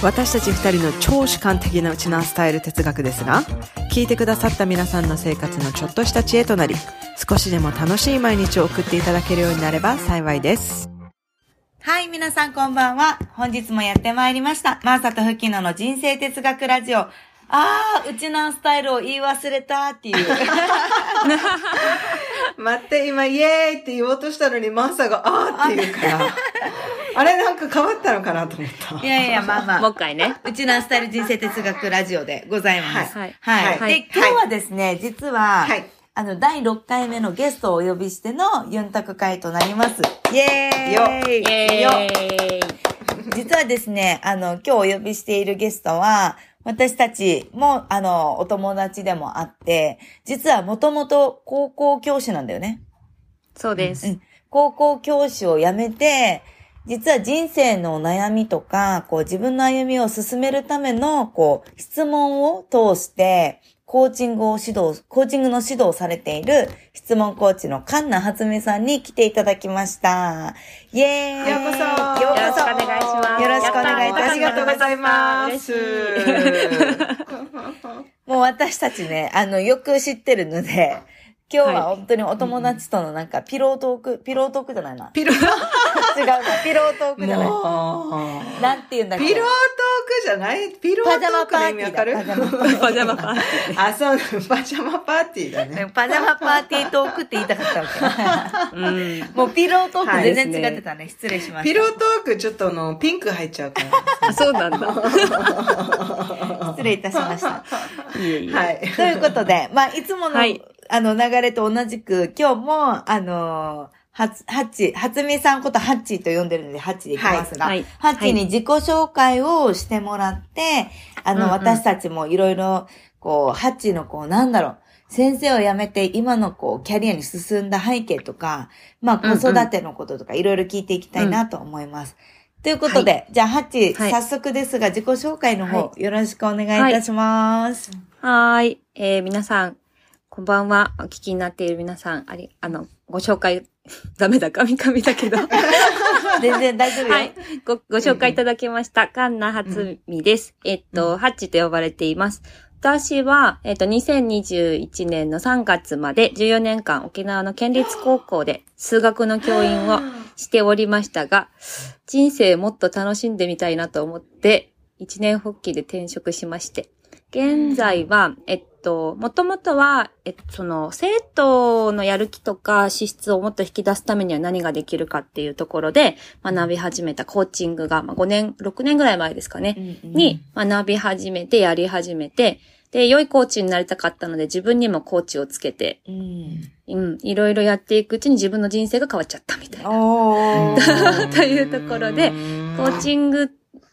私たち二人の超主観的なウチナースタイル哲学ですが聞いてくださった皆さんの生活のちょっとした知恵となり少しでも楽しい毎日を送っていただけるようになれば幸いですはい、皆さんこんばんは。本日もやってまいりました。マーサとフキノの人生哲学ラジオ。あー、うちのスタイルを言い忘れたっていう。待って、今、イエーイって言おうとしたのに、マーサが、あーって言うから、あれなんか変わったのかなと思った。いやいや、まあまあ。もう一回ね。うちのスタイル人生哲学ラジオでございます。はいはい。はいで、今日はですね、実は、はいあの、第6回目のゲストをお呼びしてのユンタク会となります。イエーイよイェよーイ。実はですね、あの、今日お呼びしているゲストは、私たちも、あの、お友達でもあって、実はもともと高校教師なんだよね。そうです。うん高校教師を辞めて、実は人生の悩みとか、こう自分の歩みを進めるための、こう、質問を通して、コーチングを指導、コーチングの指導をされている質問コーチのカンナハツミさんに来ていただきました。イェーイ。ようこそ。ようこそ。よろしくお願いします。よろしくお願いいたします。ありがとうございます。もう私たちね、あの、よく知ってるので、今日は本当にお友達とのなんか、ピロートーク、ピロートークじゃないな。ピロー、違うな、ピロートークじゃない。なんて言うんだっけ？ピロートークじゃない？ピロートークの意味わ。かる？パジャマパーティー。あ、そう、パジャマパーティーだね。パジャマパーティートークって言いたかったわうん。け。もうピロートーク全然はい違ってたね。失礼しました。ピロートークちょっとあの、ピンク入っちゃうかあ、そうなんだ。失礼いたしました。はい。ということで、まあ、いつもの、はいあの、流れと同じく、今日も、あのはつ、はっち、はつみさんことハッチーと呼んでるので、ハッチーでいきますが、はい。はいハッチーに自己紹介をしてもらって、あの、うんうん。私たちもいろいろ、こう、ハッチーのこう、なんだろう、先生を辞めて今のこう、キャリアに進んだ背景とか、まあ、子育てのこととか、いろいろ聞いていきたいなと思います。ということで、じゃあ、ハッチー、はい。早速ですが、自己紹介の方、はよろしくお願いいたします。はーい。えー、皆さん、こんばんは。お聞きになっている皆さん、あり、あの、ご紹介、ダメだ、カミカミだけど。全然大丈夫よ。はい。ご、ご紹介いただきました。カンナハツミです。えっと、ハッチと呼ばれています。私は、えっと、2021年の3月まで14年間沖縄の県立高校で数学の教員をしておりましたが、人生もっと楽しんでみたいなと思って、一年発起で転職しまして、現在は、えっと、もともとは、えっと、その、生徒のやる気とか資質をもっと引き出すためには何ができるかっていうところで学び始めたコーチングが、まあ、5年、6年ぐらい前ですかね、に学び始めて、やり始めて、で、良いコーチになりたかったので自分にもコーチをつけて、うん。うん、いろいろやっていくうちに自分の人生が変わっちゃったみたいな。というところでコーチングっ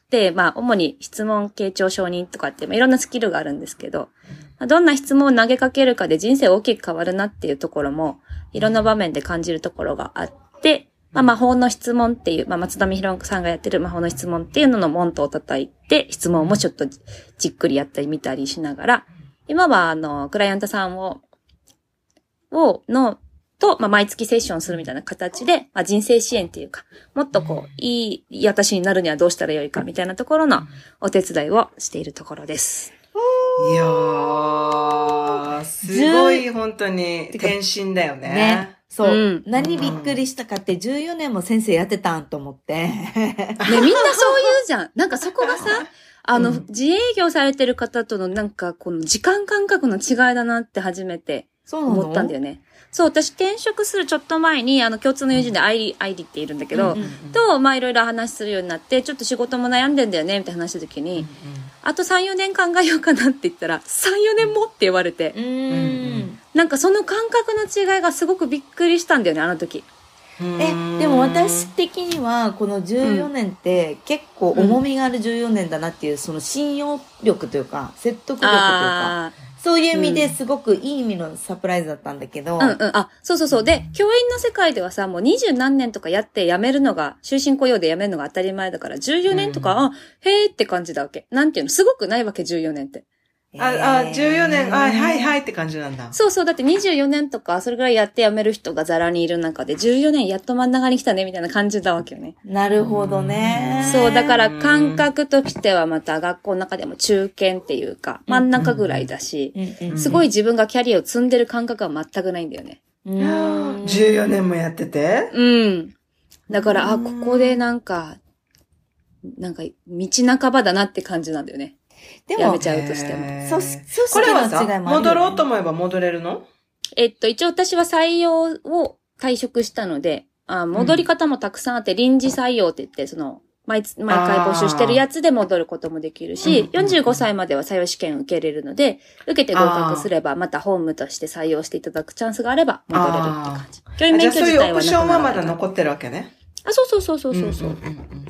て、まあ、主に質問傾聴承認とかって、まあ、いろんなスキルがあるんですけど、まあどんな質問を投げかけるかで人生大きく変わるなっていうところも、いろんな場面で感じるところがあって、まあ、魔法の質問っていう、まあ、松田美弘さんがやってる魔法の質問っていうのの門戸を叩いて、質問もちょっとじっくりやったり見たりしながら、今は、あの、クライアントさんを、を、の、と、まあ、毎月セッションするみたいな形で、まあ、人生支援っていうか、もっとこう、いい私になるにはどうしたらよいかみたいなところのお手伝いをしているところです。いやー、すごい本当に転身だよね。ね。そう、うん何びっくりしたかって14年も先生やってたんと思って。ね、みんなそう言うじゃん。なんかそこがさ、あの、うん自営業されてる方とのなんか、この時間感覚の違いだなって初めて思ったんだよね。そう、私転職するちょっと前に、あの、共通の友人でアイリ、アイリっているんだけど、うんうんと、まあいろいろ話するようになって、ちょっと仕事も悩んでんだよね、みたいな話した時に、あと3、4年考えようかなって言ったら、3、4年もって言われてう、ーん。なんかその感覚の違いがすごくびっくりしたんだよね、あの時。え、でも私的には、この14年って結構重みがある14年だなっていう、その信用力というか、説得力というか、あそういう意味ですごくいい意味のサプライズだったんだけど、あ、うんうん。あ、そうそうそう。で、教員の世界ではさ、もう二十何年とかやって辞めるのが、終身雇用で辞めるのが当たり前だから、14年とか、うんあ、へーって感じだわけ。なんていうの、すごくないわけ、14年って。あ、あ、14年、あ、はいはいって感じなんだ。そうそう、だって24年とか、それぐらいやって辞める人がザラにいる中で、14年やっと真ん中に来たね、みたいな感じだわけよね。なるほどね。そう、だから感覚としてはまた学校の中でも中堅っていうか、真ん中ぐらいだし、うんうん、すごい自分がキャリアを積んでる感覚は全くないんだよね。うん。14年もやってて？うん。だから、あ、ここでなんか、なんか、道半ばだなって感じなんだよね。でもやめ、ちゃうとしても。へー組織これはさ。戻ろうと思えば戻れるの？えっと、一応私は採用を退職したので、あ戻り方もたくさんあって、臨時採用って言って、その、毎つ、毎回募集してるやつで戻ることもできるし、うんうんうん45歳までは採用試験受けれるので、受けて合格すれば、またホームとして採用していただくチャンスがあれば戻れるって感じ。教員あじゃ免許あそういうオプ自体はなくなションはまだ残ってるわけね。あ、そうそうそうそうそうそう。んんうんうんうん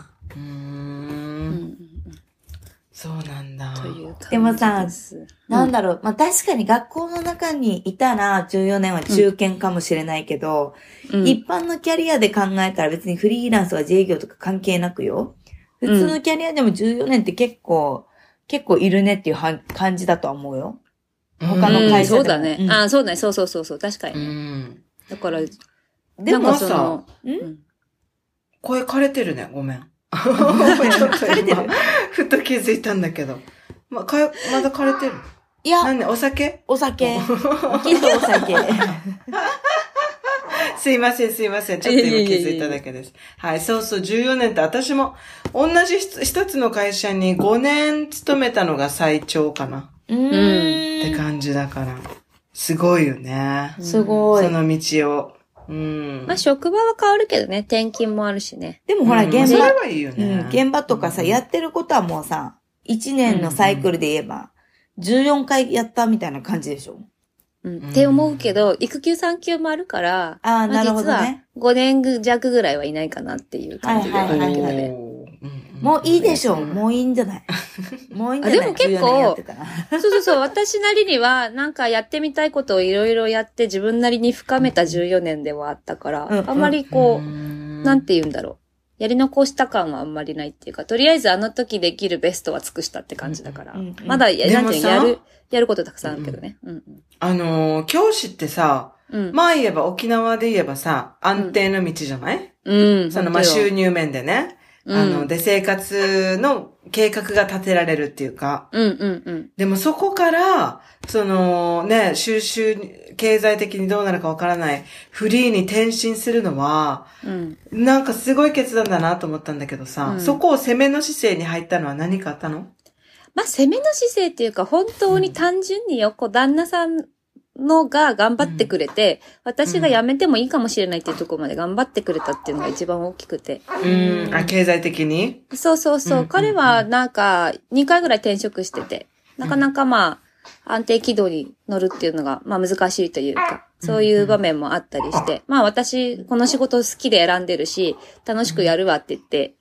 そうなんだ。というでもさうんなんだろう。まあ、確かに学校の中にいたら14年は中堅かもしれないけど、うん一般のキャリアで考えたら別にフリーランスとか自営業とか関係なくよ。普通のキャリアでも14年って結構、結構いるねっていうは感じだとは思うよ。他の会社でもうんそうだね。うんあ、そうだね。そうそうそうそう。確かうにね。ん。だから、でもかその、ん？うん声枯れてるね。ごめん。ちょっと枯れてる今、ふと気づいたんだけど。ま、かまだ枯れてる？いや、なんで、お酒お酒。きっとお酒。すいません、すいません。ちょっと今気づいただけです。はい、そうそう、14年って私も同じ一一つの会社に5年勤めたのが最長かな。うって。感じだから。すごいよね。すごいそ。の道を。うん。まあ、職場は変わるけどね。転勤もあるしね。でもほら、うん現場、それはいいようね。ん、現場とかさ、やってることはもうさ、1年のサイクルで言えば、14回やったみたいな感じでしょ？うん。うんって思うけど、育休産休もあるから、ああ、まあなるほどね。実は5年弱ぐらいはいないかなっていう感じではあるけどはいはいはいね。おーうんもういいでしょう。うんもういいんじゃない もういいんじゃないあでも結構14年やってたらそうそうそう。私なりには、なんかやってみたいことをいろいろやって自分なりに深めた14年ではあったから、うんあんまりこう、んなんて言うんだろう。やり残した感はあんまりないっていうか、とりあえずあの時できるベストは尽くしたって感じだから。うんうんまだ、やなんてやる、やることたくさんあるけどね。うんあのー、教師ってさ、うん。うん。まあ言えば沖縄で言えばさ、安定の道じゃない、うん。そのまあ収入面でね。うんあの、で、生活の計画が立てられるっていうか。うんうんうん。でもそこから、そのね、収集、経済的にどうなるかわからない、フリーに転身するのは、うん。なんかすごい決断だなと思ったんだけどさ、うんそこを攻めの姿勢に入ったのは何かあったの？まあ、攻めの姿勢っていうか、本当に単純によ、こう、旦那さんのが頑張ってくれて、私が辞めてもいいかもしれないっていうところまで頑張ってくれたっていうのが一番大きくて。うん。あ、経済的に？そうそうそう。うん彼はなんか2回ぐらい転職してて、なかなかまあ安定軌道に乗るっていうのがまあ難しいというか、そういう場面もあったりして、まあ私この仕事好きで選んでるし、楽しくやるわって言って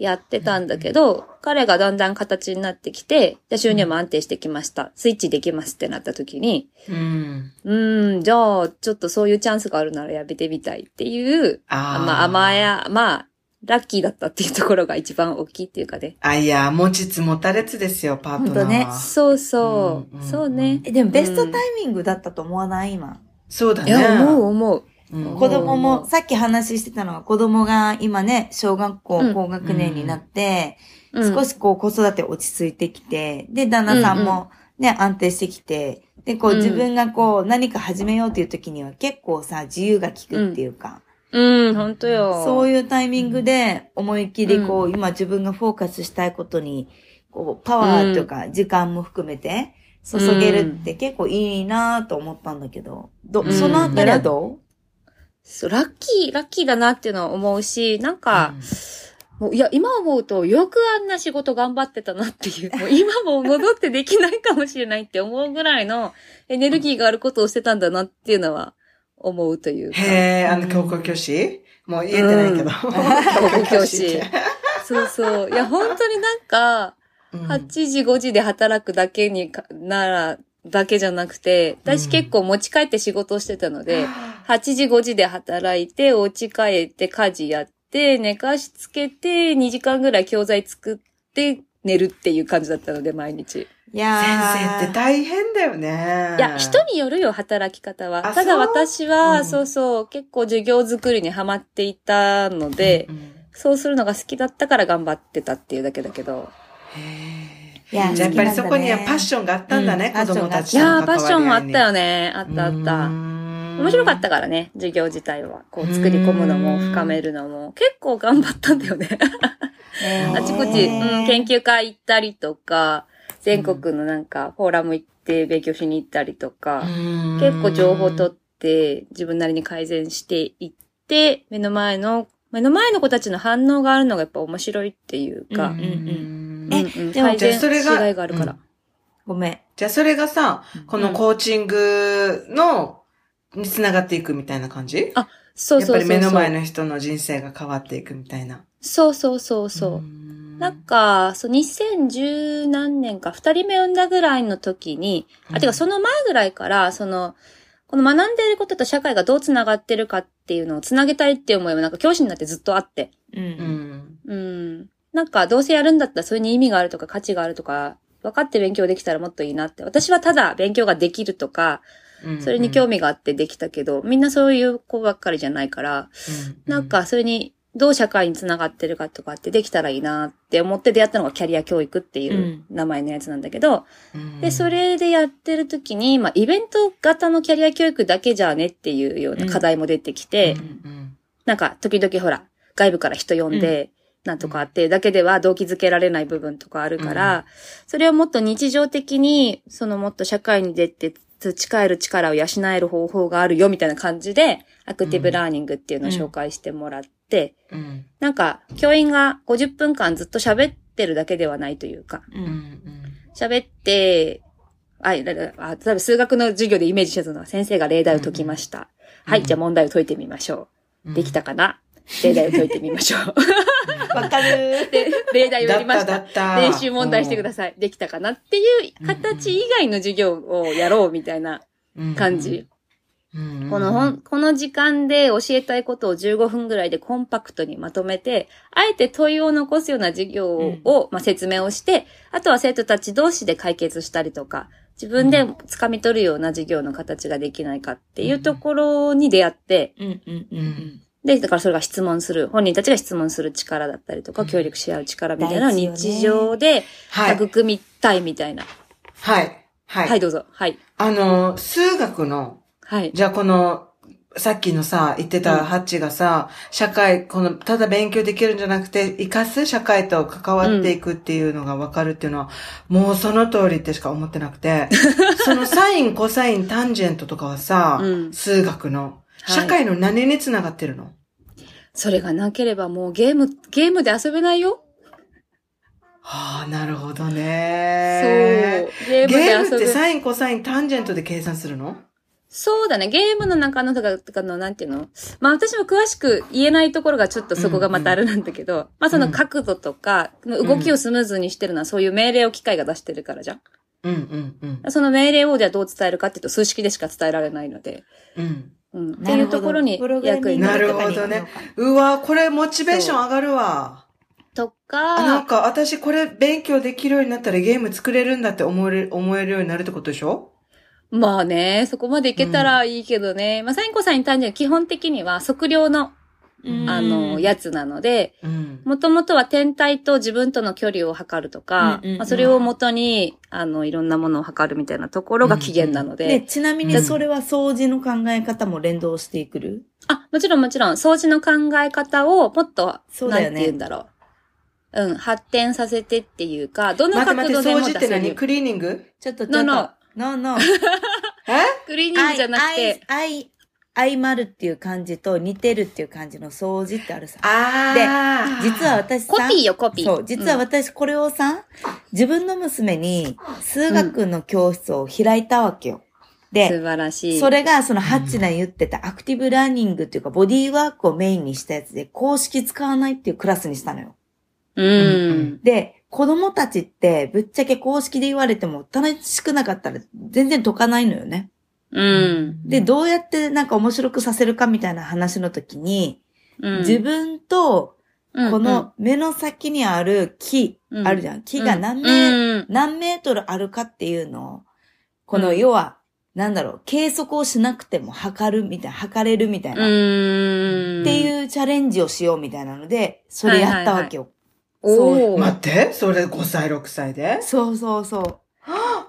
やってたんだけど、彼がだんだん形になってきて、じゃあ収入も安定してきました。スイッチできますってなった時に、うん。うーん、じゃあちょっとそういうチャンスがあるならやめてみたいっていう、あーまあ甘や、まあ、ラッキーだったっていうところが一番大きいっていうかね。あ、いや、持ちつ持たれつですよ、パートナーは。ほんとねそうそう。うんうんそうね。えでもベストタイミングだったと思わない？今。そうだね。いや、思う思う。うん。子供うんも、さっき話してたのは子供が今ね、小学校うん。高学年になって、うん。少しこう子育て落ち着いてきて、で、旦那さんもね、安定してきて、で、こううん。自分がこう何か始めようっていう時には結構さ、自由が利くっていうか、うん、ほんとよ。いそういうタイミングで思いっきりこう、今自分がフォーカスしたいことに、こう、パワーとか時間も含めて注げるって結構いいなと思ったんだけど、ど、うん。そのあたりはどそう、ラッキー、ラッキーだなっていうのは思うし、なんか、もういや、今思うと、よくあんな仕事頑張ってたなっていう、もう今も戻ってできないかもしれないって思うぐらいのエネルギーがあることをしてたんだなっていうのは思うというか。へえ、あの、教科教師？もう言えてないけど。高校 教師。そうそう。いや、本当になんか、うん8時5時で働くだけにかなら、だけじゃなくて、私結構持ち帰って仕事をしてたので、8時5時で働いて、お家帰って家事やって、寝かしつけて、2時間ぐらい教材作って、寝るっていう感じだったので、毎日。いや先ー生って大変だよね。いや、人によるよ、働き方は。あただそう？私は、うんそうそう、結構授業作りにハマっていたので、うんそうするのが好きだったから頑張ってたっていうだけだけど。へいややっぱりそこにはパッションがあったんだね、うん子供たちいやパッションもあったよね。ね。あったあった。面面白かったからね、授業自体は。こう作り込むのも深めるのも。結構頑張ったんだよね。ねあちこち、うん、研究会行ったりとか、全国のなんか、フォーラム行って勉強しに行ったりとか、結構情報取って、自分なりに改善していって、目の前の、目の前の子たちの反応があるのがやっぱ面白いっていうか、うんうんうんえうんでも改善じゃあそれがあるから。ごめん。じゃあそれがさ、このコーチングの、につながっていくみたいな感じ？あそうそうそう。やっぱり目の前の人の人生が変わっていくみたいな。そうそうそうそう。んなんか、そう、2010何年か、二人目産んだぐらいの時に、あ、てかその前ぐらいから、その、この学んでいることと社会がどう繋がってるかっていうのを繋げたいっていう思いはなんか教師になってずっとあって。う。うんん。うん。なんか、どうせやるんだったらそれに意味があるとか価値があるとか、分かって勉強できたらもっといいなって。私はただ勉強ができるとか、それに興味があってできたけど、みんなそういう子ばっかりじゃないから、うん。なん、か、それに、どう社会につながってるかとかってできたらいいなって思って出会ったのがキャリア教育っていう名前のやつなんだけど、うん。で、そ、れでやってる時に、まあ、イベント型のキャリア教育だけじゃねっていうような課題も出てきて、うんなんか、時々ほら、外部から人呼んで、なんとかあって、だけでは動機づけられない部分とかあるから、それをもっと日常的に、そのもっと社会に出て培える力を養える方法があるよみたいな感じで、アクティブラーニングっていうのを紹介してもらって、うん。なんか、教員が50分間ずっと喋ってるだけではないというか、喋って、あ、いだだあ例えば数学の授業でイメージしてたのは、先生が例題を解きました。はい、じゃあ問題を解いてみましょう。ん。う。できたかな？例題を解いてみましょう。わかる。で、例題をやりましだた。練習問題してください。できたかなっていう形以外の授業をやろうみたいな感じ。うん。この本、この時間で教えたいことを15分ぐらいでコンパクトにまとめて、あえて問いを残すような授業を、まあ、説明をして、あとは生徒たち同士で解決したりとか、自分で掴み取るような授業の形ができないかっていうところに出会って、うん。うん。うんで、だからそれが質問する、本人たちが質問する力だったりとか、協力し合う力みたいな日常ではい。育みたいみたいな。はい。はい。はい、どうぞ。はい。あの、数学の、はい。じゃあこの、さっきのさ、言ってたハッチがさ、社会、この、ただ勉強できるんじゃなくて、活かす社会と関わっていくっていうのが分かるっていうのは、もうその通りってしか思ってなくて、そのサイン、コサイン、タンジェントとかはさ、うん数学の、はい社会の何につながってるの、それがなければもうゲーム、ゲームで遊べないよ。はあ、なるほどそう。ね。ゲームでゲームって遊ぶ。サイン、コサイン、タンジェントで計算するの？そうだね。ゲームの中のとか、とかの、なんていうの？まあ私も詳しく言えないところがちょっとそこがまたあれなんだけど、まあその角度とか、動きをスムーズにしてるのはそういう命令を機械が出してるからじゃん。うんうんうん。その命令をじゃあどう伝えるかっていうと数式でしか伝えられないので、うん。うん。っていうところに役になるほどね。うわ、これモチベーション上がるわ。とあ、なんか、か私これ勉強できるようになったらゲーム作れるんだって思える、思えるようになるってことでしょ？まあね、そこまでいけたらいいけどね。まあサインコサイン単純に基本的には測量の、あの、やつなので、うん。もともとは天体と自分との距離を測るとか、うんうんうん。まあ、それをもとに、あの、いろんなものを測るみたいなところが起源なので、で、ちなみにそれは掃除の考え方も連動してくる？あ、もちろんもちろん、掃除の考え方をもっと、そうだよね。なんて言うんだろう。うん、発展させてっていうか、どの待って待って、角度でも掃除って出せる。何。クリーニング？ちょっとちょっと。No, no. no, no. え？クリーニングじゃなくて、あい、あいまるっていう漢字と似てるっていう漢字の掃除ってあるさ。ああ。実は私さ、コピーよ、コピー。そう、実はうん私これをさ、自分の娘に数学の教室を開いたわけよ。で、素晴らしい。それがそのハッチナ言ってたアクティブラーニングっていうかボディーワークをメインにしたやつで公式使わないっていうクラスにしたのよ。うん。で、子供たちってぶっちゃけ公式で言われても楽しくなかったら全然解かないのよね。うん。で、どうやってなんか面白くさせるかみたいな話の時に、うん自分とうんこの目の先にある木、うんあるじゃん。木が何メ,、うん何メートルあるかっていうのを、このうん要は、なんだろう、計測をしなくても測るみたいな、測れるみたいな、っうん。てう。いうチャレンジをしようみたいなので、それやったわけよ。おー。待って、それ5歳、6歳で？そうそうそう。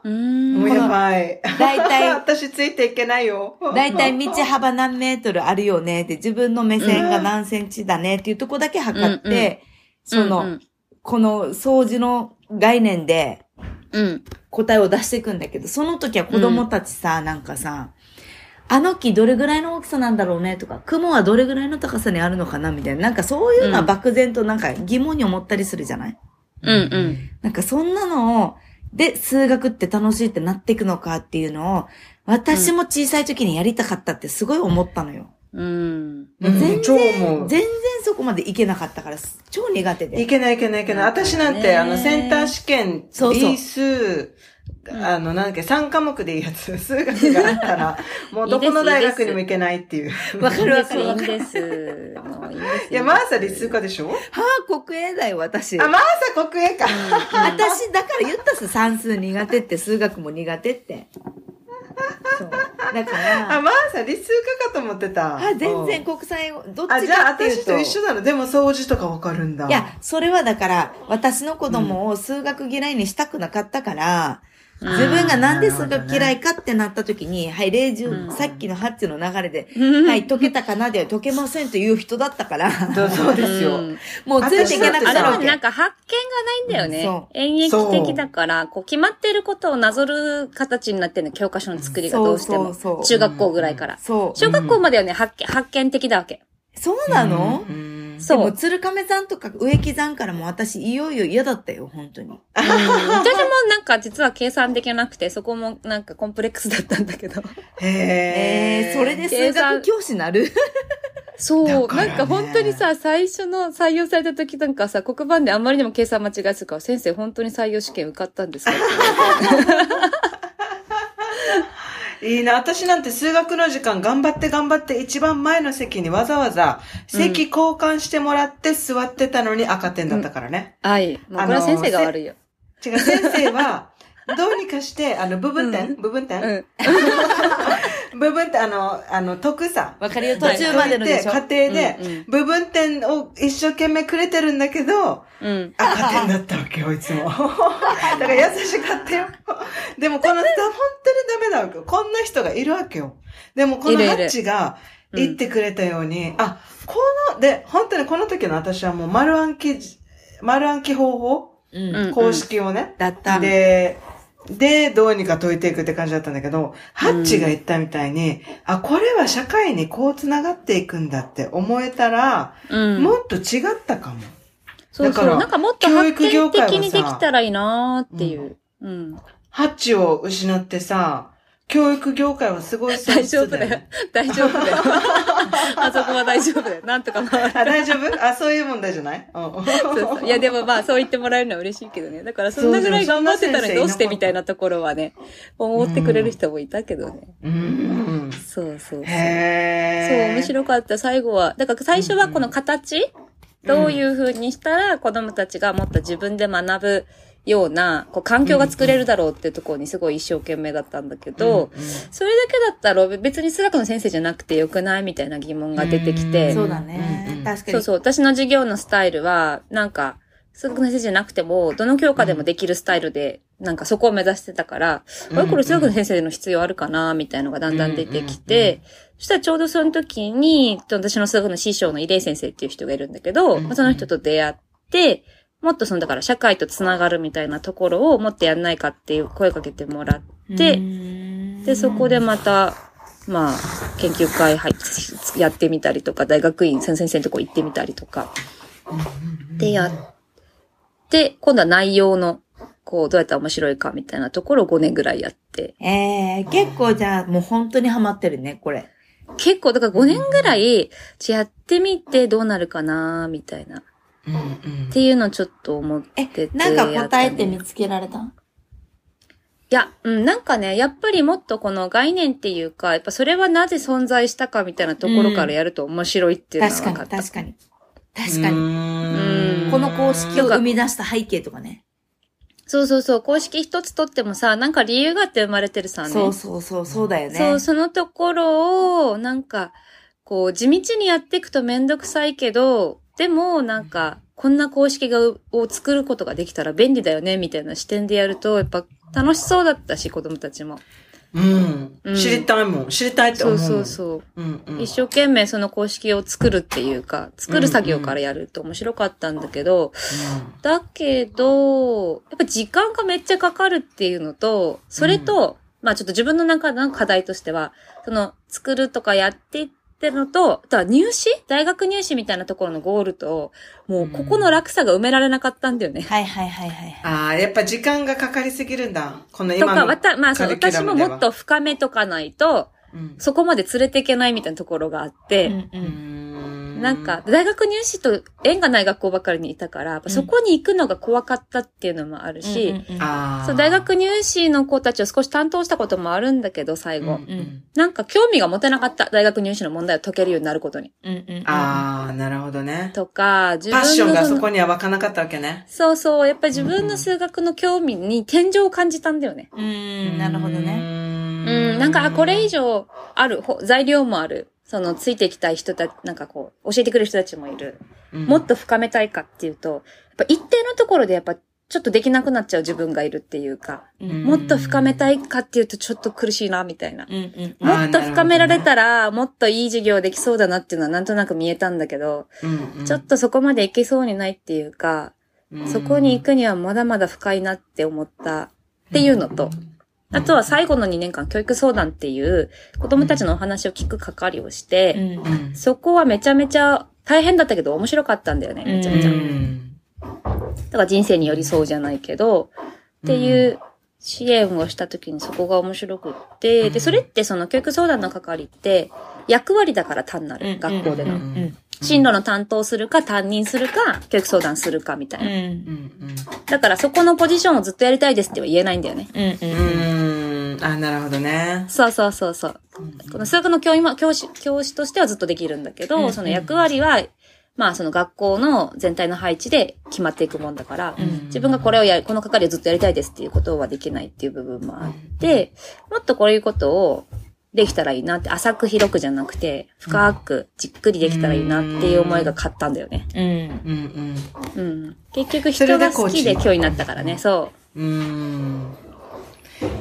うん。もうやばい。だいたい私ついていけないよ。だいたい道幅何メートルあるよねって、自分の目線が何センチだねっていうとこだけ測って、うんうんその、うんこの掃除の概念でうん。答えを出していくんだけど、その時は子供たちさ、なんかさ、あの木どれぐらいの大きさなんだろうねとか、雲はどれぐらいの高さにあるのかなみたいな、なんかそういうのは漠然となんか疑問に思ったりするじゃない？うんうん。なんかそんなのを、で、数学って楽しいってなっていくのかっていうのを、私も小さい時にやりたかったってすごい思ったのよ。うん。うん全超然、全然そこまでいけなかったから、超苦手いで。けないいけないいけない。私なんて、ねあの、センター試験、そうそう理数、あの、なんだっけ、3科目でいいやつ、数学があったら、もうどこの大学にも行けないっていう。わかるわかるいいです。もういです。いや、マーサ理数科でしょ？はあ、国営だよ、私。あ、マーサ国営か。私、だから言ったっす、算数苦手って、数学も苦手って。そう。だかあ、ら、マーサ理数科かと思ってた。あ、全然うん国際を、どっあ、ちじゃあかっていうと。私と一緒なの？でも掃除とかわかるんだ。いや、それはだから、私の子供を数学嫌いにしたくなかったから、自分がなんで数学嫌いかってなった時に、はい、例うん。10、さっきのハッチの流れで、う んはい、解けたかなでは解けませんという人だったから、そうですよ。うん。もうついていけなくなるわけ。なんか発見がないんだよそね。演劇的だから、こう決まってることをなぞる形になってるの、教科書の作りがどうしても。中学校ぐらいから。小学校まではね、発見、発見的だわけ。そうなの、うんそう。でも、鶴亀山とか植木山からも私、いよいよ嫌だったよ、本当に。うん。私もなんか実は計算できなくて、そこもなんかコンプレックスだったんだけど。えー、それで数学教師なる。そう、ね。なんか本当にさ、最初の採用された時なんかさ、黒板であんまりにも計算間違えてたから、先生本当に採用試験受かったんですか いいな。私なんて数学の時間頑張って頑張って一番前の席にわざわざ席交換してもらって座ってたのに赤点だったからね。はい。もうこれは先生が悪いよ。違う、先生は、どうにかして、あの、部分点、部分点、うん。部分点、あの、あの、得さ。わかるよ、途中までのでしょ？家庭でうんうん、部分点を一生懸命くれてるんだけど、うん。赤点だったわけよ、いつも。だから優しかったよ。でもこの人、本当にダメなわけよ。こんな人がいるわけよ。でもこのいるいるハッチが言ってくれたように、あ、この、で、本当にこの時の私はもう丸暗記、丸暗記方法、うん。うん公式をね、だった。で、で、どうにか解いていくって感じだったんだけど、ハッチが言ったみたいに、あ、これは社会にこう繋がっていくんだって思えたら、うん。もっと違ったかも。そうそう。だからなんかもっと教発展育業界はさ的にできたらいいなーっていう。うん。ハッチを失ってさ、教育業界はすごい損大失丈夫だよ。大丈夫だよ。あそこは大丈夫だよ。なんとか回る。あ、大丈夫？あ、そういう問題じゃない？うん。そうそういや、でもまあ、そう言ってもらえるのは嬉しいけどね。だから、そんなぐらい頑張ってたのにどうしてみたいなところはね、思ってくれる人もいたけどね。うん。そうそうそう。そう。面白かった。最後は。だから最初はこの形、どういう風にしたら子供たちがもっと自分で学ぶような、こう、環境が作れるだろうっていうところにすごい一生懸命だったんだけど、それだけだったら別に数学の先生じゃなくてよくないみたいな疑問が出てきて、そうだね。確かに。そうそう。私の授業のスタイルは、なんか、数学の先生じゃなくても、どの教科でもできるスタイルで、なんかそこを目指してたから、うんあれこれ数学の先生の必要あるかなみたいなのがだんだん出てきて、そしたらちょうどその時に、私の数学の師匠の入江先生っていう人がいるんだけど、うんまあその人と出会って、もっとその、だから社会とつながるみたいなところをもっとやんないかっていう声かけてもらって、で、そこでまた、まあ、研究会入っやってみたりとか、大学院、先生のとこ行ってみたりとか、でやって、今度は内容のこう、どうやったら面白いかみたいなところを5年ぐらいやって。ええ結構じゃあもう本当にハマってるね、これ。結構、だから5年ぐらい、やってみてどうなるかなみたいな。っうんうんていうのをちょっと思ってて。なんか答えて見つけられた？いや、うん、なんかね、やっぱりもっとこの概念っていうか、やっぱそれはなぜ存在したかみたいなところからやると面白いっていうのは確かに、分かった。確かに。確かうに。ーんこの公式を生み出した背景とかね。そうそうそう、公式一つとってもさ、なんか理由があって生まれてるさ、ね。そうそうそう、そうだよね。そう、そのところを、なんか、こう、地道にやっていくとめんどくさいけど、でも、なんか、こんな公式が、を作ることができたら便利だよね、みたいな視点でやると、やっぱ楽しそうだったし、子供たちも。うんうん知りたいもん。知りたいってそう思うもん。そうそう。うんうん。一生懸命その公式を作るっていうか、作る作業からやると面白かったんだけど、だけど、やっぱ時間がめっちゃかかるっていうのと、それと、まあちょっと自分の中の課題としては、その作るとかやってってのと、あとは入試？大学入試みたいなところのゴールと、もうここの落差が埋められなかったんだよね。はいはいはいはい。ああ、やっぱ時間がかかりすぎるんだ。このとか、今のわた、まあそう、カリキュ私ラムではももっと深めとかないと、うんそこまで連れていけないみたいなところがあって、うんう。うんんなんか、大学入試と縁がない学校ばかりにいたから、そこに行くのが怖かったっていうのもあるし、うんうんうんああ。そう、大学入試の子たちを少し担当したこともあるんだけど、最後。うんうんなんか興味が持てなかった。大学入試の問題を解けるようになることに。うんうんうんああ、なるほどね。とか、自パッションがそこには湧かなかったわけね。そうそう、やっぱり自分の数学の興味に天井を感じたんだよね。うーん、なるほどね。うん、なんか、あ、これ以上ある、ほ材料もある。その、ついていきたい人たち、なんかこう、教えてくれる人たちもいる。うん。もっと深めたいかっていうと、やっぱ一定のところでやっぱ、ちょっとできなくなっちゃう自分がいるっていうか、うん。もっと深めたいかっていうとちょっと苦しいな、みたいな。うんうん。もっと深められたら、もっといい授業できそうだなっていうのはなんとなく見えたんだけど、うんうん。ちょっとそこまで行けそうにないっていうか、そこに行くにはまだまだ深いなって思ったっていうのと、あとは最後の2年間教育相談っていう子供たちのお話を聞く係をしうて、んうん。そこはめちゃめちゃ大変だったけど面白かったんだよね、めちゃめちゃ。うんだから人生に寄り添うじゃないけど、っていう支援をした時にそこが面白くって、で、それってその教育相談の係って役割だから単なる、学校での。進路の担当するか担任するか、教育相談するかみたいな。だからそこのポジションをずっとやりたいですっては言えないんだよね。うんうんうん。あ、なるほどね。そうそうそうそう。この数学の教員は教師、教師としてはずっとできるんだけど、うんその役割は、まあその学校の全体の配置で決まっていくもんだから、ん自分がこれをやる、この係をずっとやりたいですっていうことはできないっていう部分もあって、もっとこういうことをできたらいいなって、浅く広くじゃなくて、深くじっくりできたらいいなっていう思いが勝ったんだよね。うんうんうん。うん。結局人が好きで今日になったからね、そう。うーん。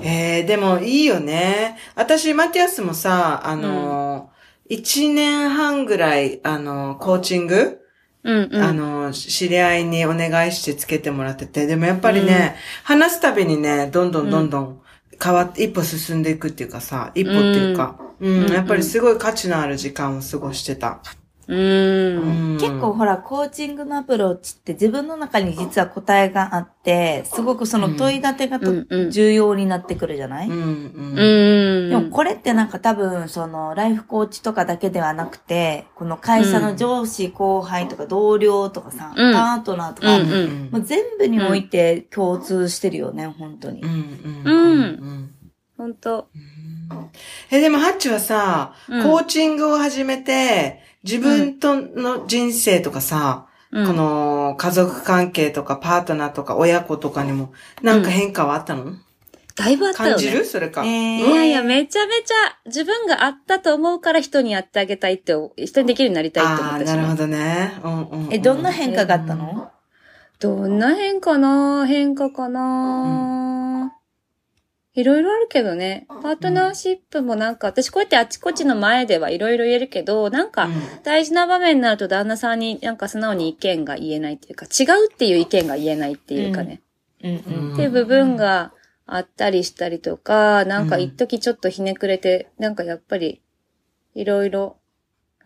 えー、でもいいよね。私、マティアスもさ、あの、一、年半ぐらい、あの、コーチング、うんうん。あの、知り合いにお願いしてつけてもらってて、でもやっぱりね、話すたびにね、どんどんどんどん変わって、一歩進んでいくっていうかさ、一歩っていうか、うん、うん。やっぱりすごい価値のある時間を過ごしてた。うーん。うん結構、ほら、コーチングのアプローチって自分の中に実は答えがあって、すごくその問い立てがと、うんうん重要になってくるじゃない、うん、うん。でもこれってなんか多分、その、ライフコーチとかだけではなくて、この会社の上司、後輩とか同僚とかさ、うん。パートナーとか、うんうん。もう全部において共通してるよね、本当に。うん、うん。うん。んほん。と。え、でも、ハッチはさ、うん。コーチングを始めて、自分との人生とかさ、うん。この家族関係とかパートナーとか親子とかにも、なんか変化はあったの、だいぶあったよね。感じる？それか。えー。いやいや、めちゃめちゃ自分があったと思うから人にやってあげたいって、人にできるようになりたいって思ああ、ったしね。なるほどね。うんうんうん。え、どんな変化があったの？どんな変かな？変化かな、いろいろあるけどね。パートナーシップもなんか、私こうやってあちこちの前ではいろいろ言えるけど、なんか、大事な場面になると旦那さんになんか素直に意見が言えないっていうか、違うっていう意見が言えないっていうかね。うんうん。っていう部分があったりしたりとか、なんか一時ちょっとひねくれて、なんかやっぱり、いろいろ、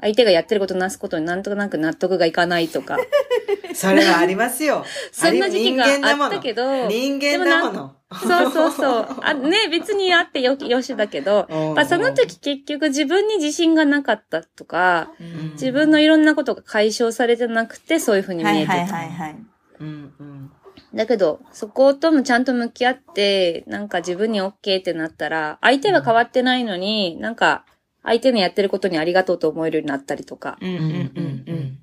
相手がやってることなすことになんとなく納得がいかないとか、それはありますよ。そんな時期があったけど人間だもの。そうそうそう。あ、ね、別にあってよ、よしだけど、うんまあその時結局自分に自信がなかったとか、うん自分のいろんなことが解消されてなくて、そういう風に見えてた。はいはいはいはい。うんうんだけど、そこともちゃんと向き合って、なんか自分に OK ってなったら、相手は変わってないのに、なんか、相手のやってることにありがとうと思えるようになったりとか、うんうんうんうん。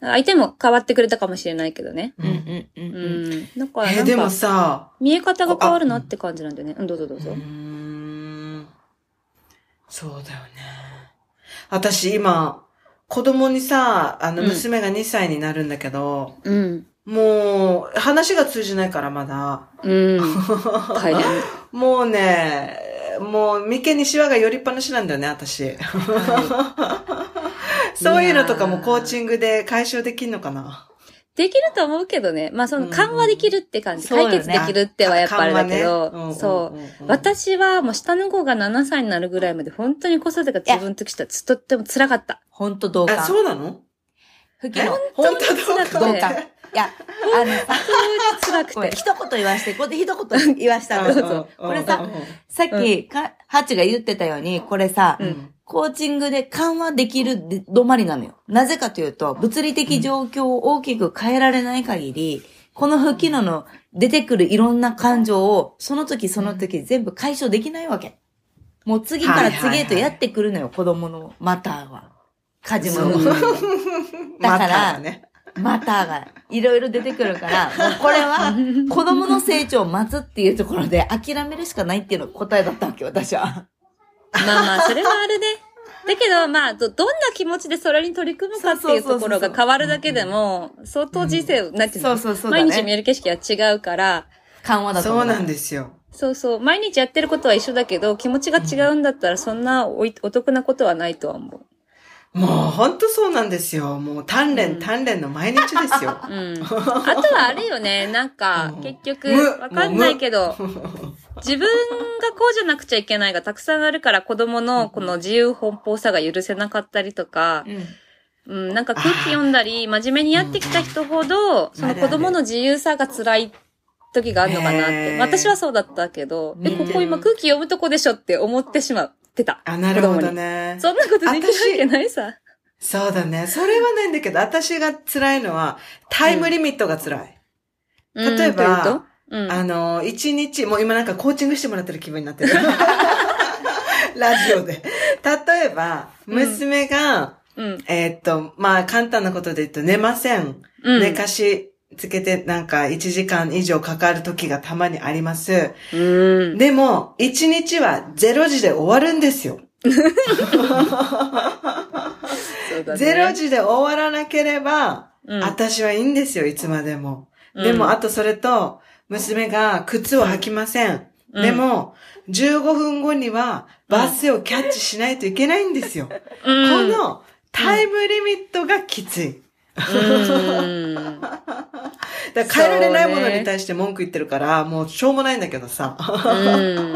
相手も変わってくれたかもしれないけどね。うんうんうんううん。ん。だからえでもなんか、さ、見え方が変わるなって感じなんだよね。うん、どうぞどうぞうー。んそうだよね。私今、子供にさ、あの、うん娘が2歳になるんだけど、うん。もう、話が通じないからまだ。うん。大変。もうね、もう、眉間にシワが寄りっぱなしなんだよね、私。そういうのとかもコーチングで解消できんのかな？できると思うけどね。まあその緩和できるって感じ。そうよね解決できるってはやっぱあれだけど、ねそう。んんん私はもう下の子が7歳になるぐらいまで本当に子育てが自分の時したらとっても辛かった。ほんと同感。あ、そうなの。本当辛く。いや、あのさ、辛くて。一言言わして、ここで一言言わしたらどうぞ。これさ、さっき、か、ハチが言ってたように、これさ、うんコーチングで緩和できるで止まりなのよ。なぜかというと、物理的状況を大きく変えられない限り、この不機能の出てくるいろんな感情を、その時その時全部解消できないわけ。もう次から次へとやってくるのよ、子供のマターは。家事も だからまたがいろいろ出てくるから、もうこれは 子供の成長を待つっていうところで諦めるしかないっていうのが答えだったわけ、私は。まあまあ、それはあるね。だけど、まあ、ど、どんな気持ちでそれに取り組むかっていうところが変わるだけでも、相当人生を、なんていうのそうそうそうだね毎日見える景色は違うから、緩和だと思そうなんですよ。そうそう、毎日やってることは一緒だけど、気持ちが違うんだったら、そんなおいお得なことはないとは思う。もう本当そうなんですよ。もう鍛錬、うん鍛錬の毎日ですよ。うん。あとはあれよね、なんかうん、結局、無わかんないけど、自分がこうじゃなくちゃいけないがたくさんあるから子供のこの自由奔放さが許せなかったりとか、うん。うん、なんか空気読んだり、真面目にやってきた人ほど、その子供の自由さが辛い時があるのかなって。私はそうだったけど、え、うんここ今空気読むとこでしょって思ってしまってた。あ、なるほどね。そんなことできるわけないさ。そうだね。それはないんだけど、私が辛いのは、タイムリミットが辛い。うん例えばうん。あの、一日、もう今なんかコーチングしてもらってる気分になってる。ラジオで。例えば、娘が、うん。えーっと、まあ簡単なことで言うと寝ません。寝かしつけてなんか1時間以上かかる時がたまにあります。うん。でも、1日は0時で終わるんですよ。そうだね0時で終わらなければ、うん私はいいんですよ、いつまでも。うんでも、あとそれと、娘が靴を履きません。うんでも、15分後にはバスをキャッチしないといけないんですよ。うんこのタイムリミットがきつい。うん。だから変えられないものに対して文句言ってるから、もうしょうもないんだけどさ。うん。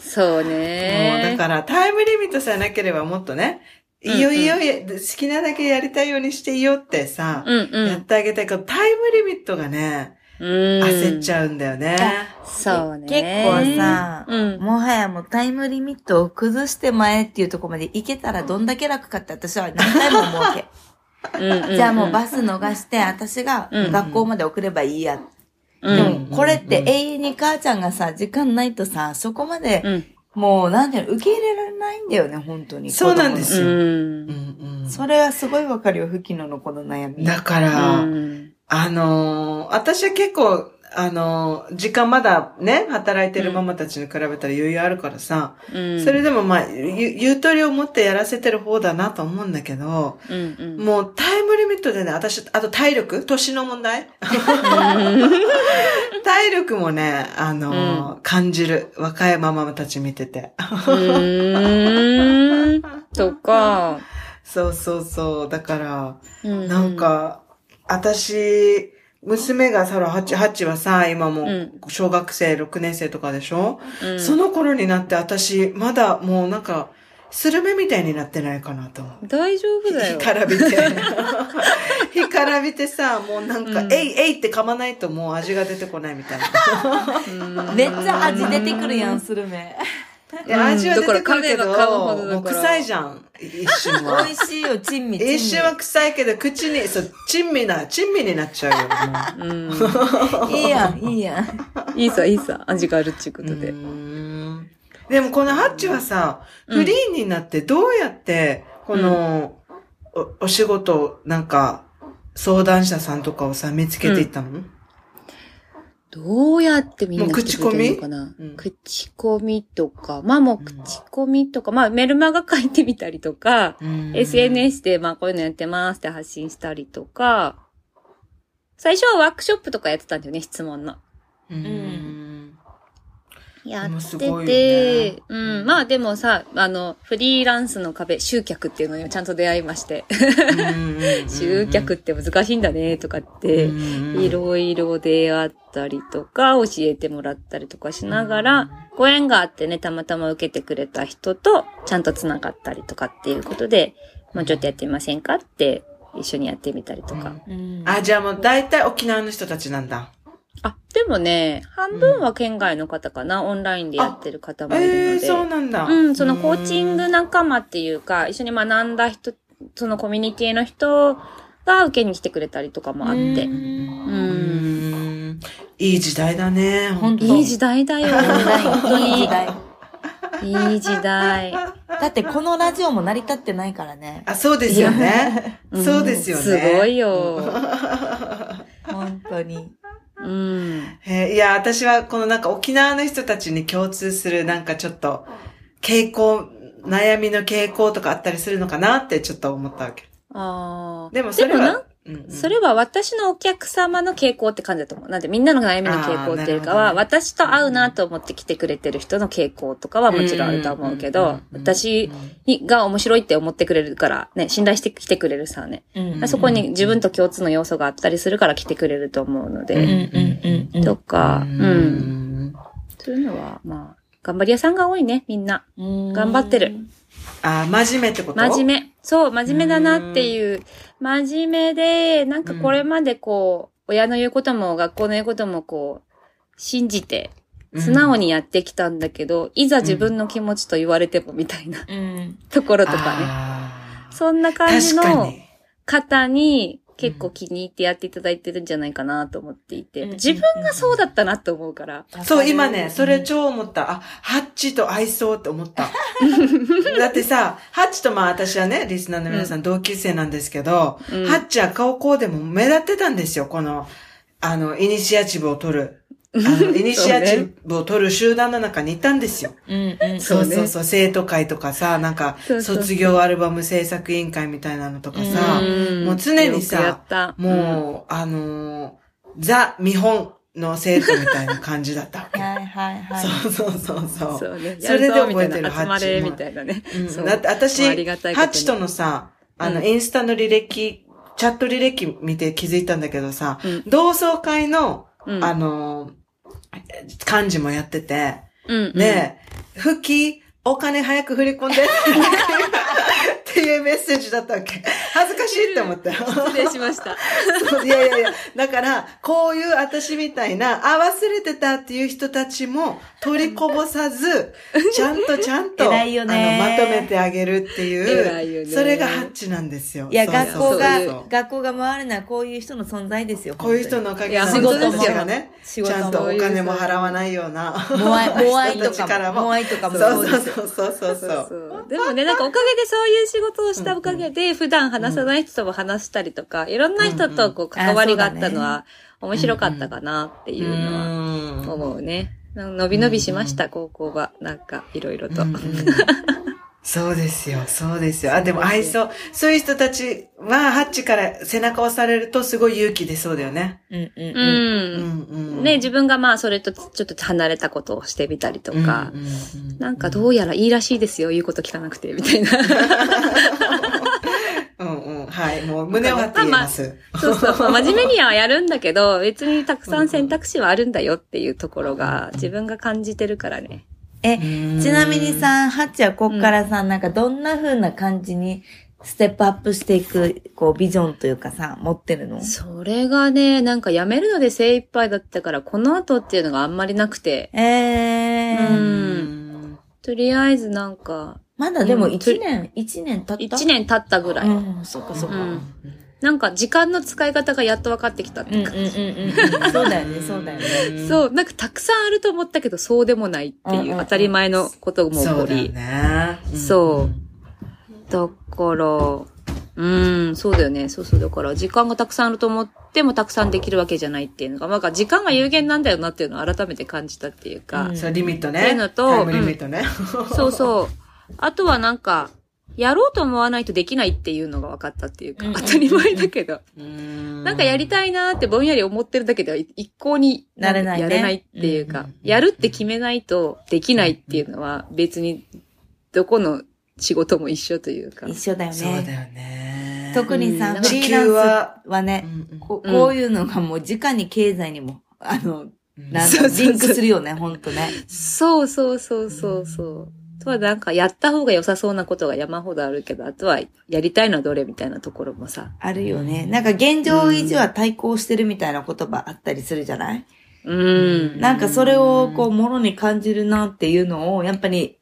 そうもうね。だからタイムリミットさえなければもっとね、いいよいいよ、好きなだけやりたいようにしていいよってさ、うんうん。やってあげたいけど、タイムリミットがね、うん。焦っちゃうんだよね。そうね。結構さ、うん。もはやもうタイムリミットを崩して前っていうところまで行けたらどんだけ楽かって私は何回も思うわけ。うんじゃあもうバス逃して私がうん学校まで送ればいいや。うんでもこれって永遠に母ちゃんがさ、時間ないとさ、そこまでうん。もうなんていうの、受け入れられないんだよね、本当に。そうなんですう。よそれはすごいわかるよ、吹きののこの悩み。だかうら、ん。あのー私は結構、あのー時間まだね、働いてるママたちに比べたら余裕あるからさ、うん。それでもまあ、ゆゆとりを持ってやらせてる方だなと思うんだけど、うんうん。もうタイムリミットでね、私、あと体力年の問題 体力もね、あのー感じる。若いママたち見てて。とか。そうそうそう。だから、うなん、か、私、娘がさ、ハチ、ハチはさ、今も小学生6年生とかでしょ、うんその頃になって私、まだもうなんか、スルメみたいになってないかなと思う。大丈夫だよ。干からびて。干からびてさ、もうなんか、うんえいえいって噛まないともう味が出てこないみたいな。うんめっちゃ味出てくるやん、スルメ。味は出てくるけど、う臭いじゃん。一瞬は美。味しいよ、珍味。珍味一瞬は臭いけど、口に、そう、珍味な、珍味になっちゃうよ、もう。うん。いいやん、いいやん。いいさ、いいさ。味があるっていうことうで。でもこのハッチはさ、うんフリーになってどうやって、この、おお仕事、なんか、相談者さんとかをさ、見つけていったの、どうやってみんなもう来てくれてるのかな？口コミうん。口コミとか、まあもう口コミとか、まあメルマガ書いてみたりとか、SNS でまあこういうのやってますって発信したりとか、最初はワークショップとかやってたんだよね、質問の。うーん。やってて、ね。うん、まあでもさ、あの、フリーランスの壁、集客っていうのにちゃんと出会いまして、集客って難しいんだね、とかって、いろいろ出会ったりとか、教えてもらったりとかしながら、ご縁があってね、たまたま受けてくれた人と、ちゃんと繋がったりとかっていうことで、もうちょっとやってみませんかって、一緒にやってみたりとか。うん。あ、じゃあもう大体沖縄の人たちなんだ。あ、でもね、半分は県外の方かな、オンラインでやってる方もいるので。ええー、そうなんだ。うん、そのコーチング仲間っていうか、一緒に学んだ人、そのコミュニティの人が受けに来てくれたりとかもあって。ううん。ーん。いい時代だね。本当いい時代だよ。本当にいい時。代。いい時代。だってこのラジオも成り立ってないからね。あ、そうですよね。んそうですよね。すごいよ。本当に。うん。えーいや、私はこのなんか沖縄の人たちに共通するなんかちょっと傾向、悩みの傾向とかあったりするのかなってちょっと思ったわけ。ああ。でもそれは、うんうんそれは私のお客様の傾向って感じだと思う。なんでみんなの悩みの傾向っていうかは、ね私と合うなと思って来てくれてる人の傾向とかはもちろんあると思うけど、うんうんうん私にが面白いって思ってくれるから、ね、信頼して来てくれるさね。うんそこに自分と共通の要素があったりするから来てくれると思うのうんで、うんうんとか、ううん。ん。そういうのは、まあ、頑張り屋さんが多いね、みんな。うん。頑張ってる。あ、真面目ってこと？真面目。そう、真面目だなっていう。真面目で、なんかこれまでこう、親の言うことも学校の言うこともこう、信じて、素直にやってきたんだけど、いざ自分の気持ちと言われてもみたいなうん。ところとかね。そんな感じの。方に結構気に入ってやっていただいてるんじゃないかなと思っていて、うん自分がそうだったなと思うから。そう、今ね、それ超思った。あ、ハッチと合いそうって思った。だってさ、ハッチとまあ私はね、リスナーの皆さん同級生なんですけど、うんハッチは顔こうでも目立ってたんですよ、この、あの、イニシアチブを取る。あの、イニシアチブを取る集団の中にいたんですよ。うんうん。そうねそうそう、生徒会とかさ、なんか、卒業アルバム制作委員会みたいなのとかさ、んもう常にさもう、あのーザ・見本の生徒みたいな感じだったわけ。はいはいはい。そうそうそうそう。そうね。それで覚えてるハッチもみたいなね。うんそうだって私、ハッチとのさ、あの、うんインスタの履歴、チャット履歴見て気づいたんだけどさ、うん同窓会の、うんあのー幹事もやってて、うんうん。で、復帰、お金早く振り込んでっていうメッセージだったわけ。恥ずかしいって思ったよ。失礼しました。そういやいやいや、だから、こういう私みたいな、あ、忘れてたっていう人たちも取りこぼさず、ちゃんとちゃんと、偉いよねあの、まとめてあげるっていう、それがハッチなんですよ。いや、学校が学校が回るのはこういう人の存在ですよ。こういう人のおかげで仕事も私がね、仕事もちゃんとお金も払わないような。モアイ、モアイとかも、モアイとかもそうですよそうそうそうそう。そうでもね、なんかおかげでそういう仕事をしたおかげで、普段話さない人とも話したりとか、いろんな人とこう関わりがあったのは面白かったかなっていうのはうん思うね。伸び伸びしました、高校は。なんか、いろいろと。うんうんそうですよ、そうですよ。あ、でも愛想、そういう人たちは、ハッチから背中を押されるとすごい勇気出そうだよね。うんうんう。うん。うんんうん。ね、自分がまあ、それとちょっと離れたことをしてみたりとうんかう、んうんなんかどうやらいいらしいですよ、言うこと聞かなくて、みたいな。うんうん。はい。もう胸を張って言えます。そうそう。まあ真面目にはやるんだけど、別にたくさん選択肢はあるんだよっていうところが、自分が感じてるからね。え、ちなみにさ、ハッチはこっからさ、なんかどんな風な感じにステップアップしていく、こう、ビジョンというかさ、持ってるの？それがね、なんか辞めるので精一杯だったから、この後っていうのがあんまりなくて。えー。うんとりあえずなんか、まだでもうん1年、1年経った？1年経ったぐらい。うん、そっかそっか。ううんんなんか時間の使い方がやっと分かってきたって感じ。うん。そうだよね、そうだよね。そう、なんかたくさんあると思ったけど、そうでもないってうんうんいううん当たり前のことも起こり。ね。そうだから、うん、そうだよね。そうそう。だから、時間がたくさんあると思ってもたくさんできるわけじゃないっていうのが、なんか時間が有限なんだよなっていうのを改めて感じたっていうか、うんそう、リミットね。っていうのとタイムリミットね。そうそう。あとはなんか、やろうと思わないとできないっていうのが分かったっていうか、うん当たり前だけど、ななんかやりたいなーってぼんやり思ってるだけでは一向になれないねやれないっていうか、うんやるって決めないとできないっていうのは別にどこの仕事も一緒というか。一緒だよそうだよね。ね。特にさ、うんフリーランスはね、うんこうんこういうのがもう直に経済にも、あの、うんなんだ、そうそうそうリンクするよね、ほんとね。そうそうそうそうそう。あとはなんかやった方が良さそうなことが山ほどあるけど、あとはやりたいのはどれみたいなところもさ。あるよね。なんか現状維持は対抗してるみたいな言葉あったりするじゃない？うん。なんかそれをこう、もろに感じるなっていうのを、やっぱり、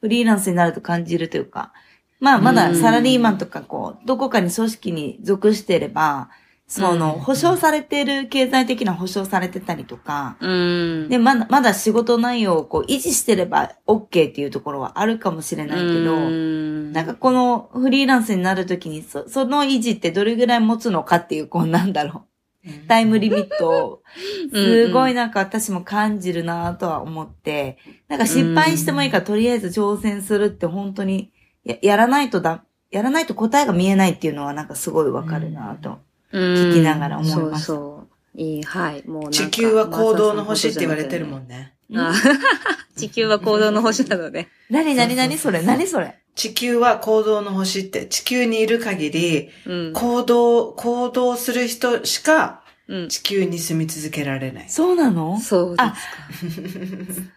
フリーランスになると感じるというか、まあまだサラリーマンとかこう、どこかに組織に属してれば、その、うん。保障されてる、経済的な保障されてたりとか、うん。で、まだ、まだ仕事内容をこう維持してれば OK っていうところはあるかもしれないけど、うん。なんかこのフリーランスになるときにそ、その維持ってどれぐらい持つのかっていう、こうなんだろう。タイムリミットを、すごいなんか私も感じるなとは思って、なんか失敗してもいいからとりあえず挑戦するって本当にや、やらないとだ、やらないと答えが見えないっていうのはなんかすごいわかるなと。聞きながら思いましたそうそう。いい、はい。もうなんか地球は行動の星って言われてるもん。んね。あ 地球は行動の星なので。なになになにそれ何それ？地球は行動の星って、地球にいる限り、うん。行動、行動する人しかうん。地球に住み続けられない。そうなの？そうですあ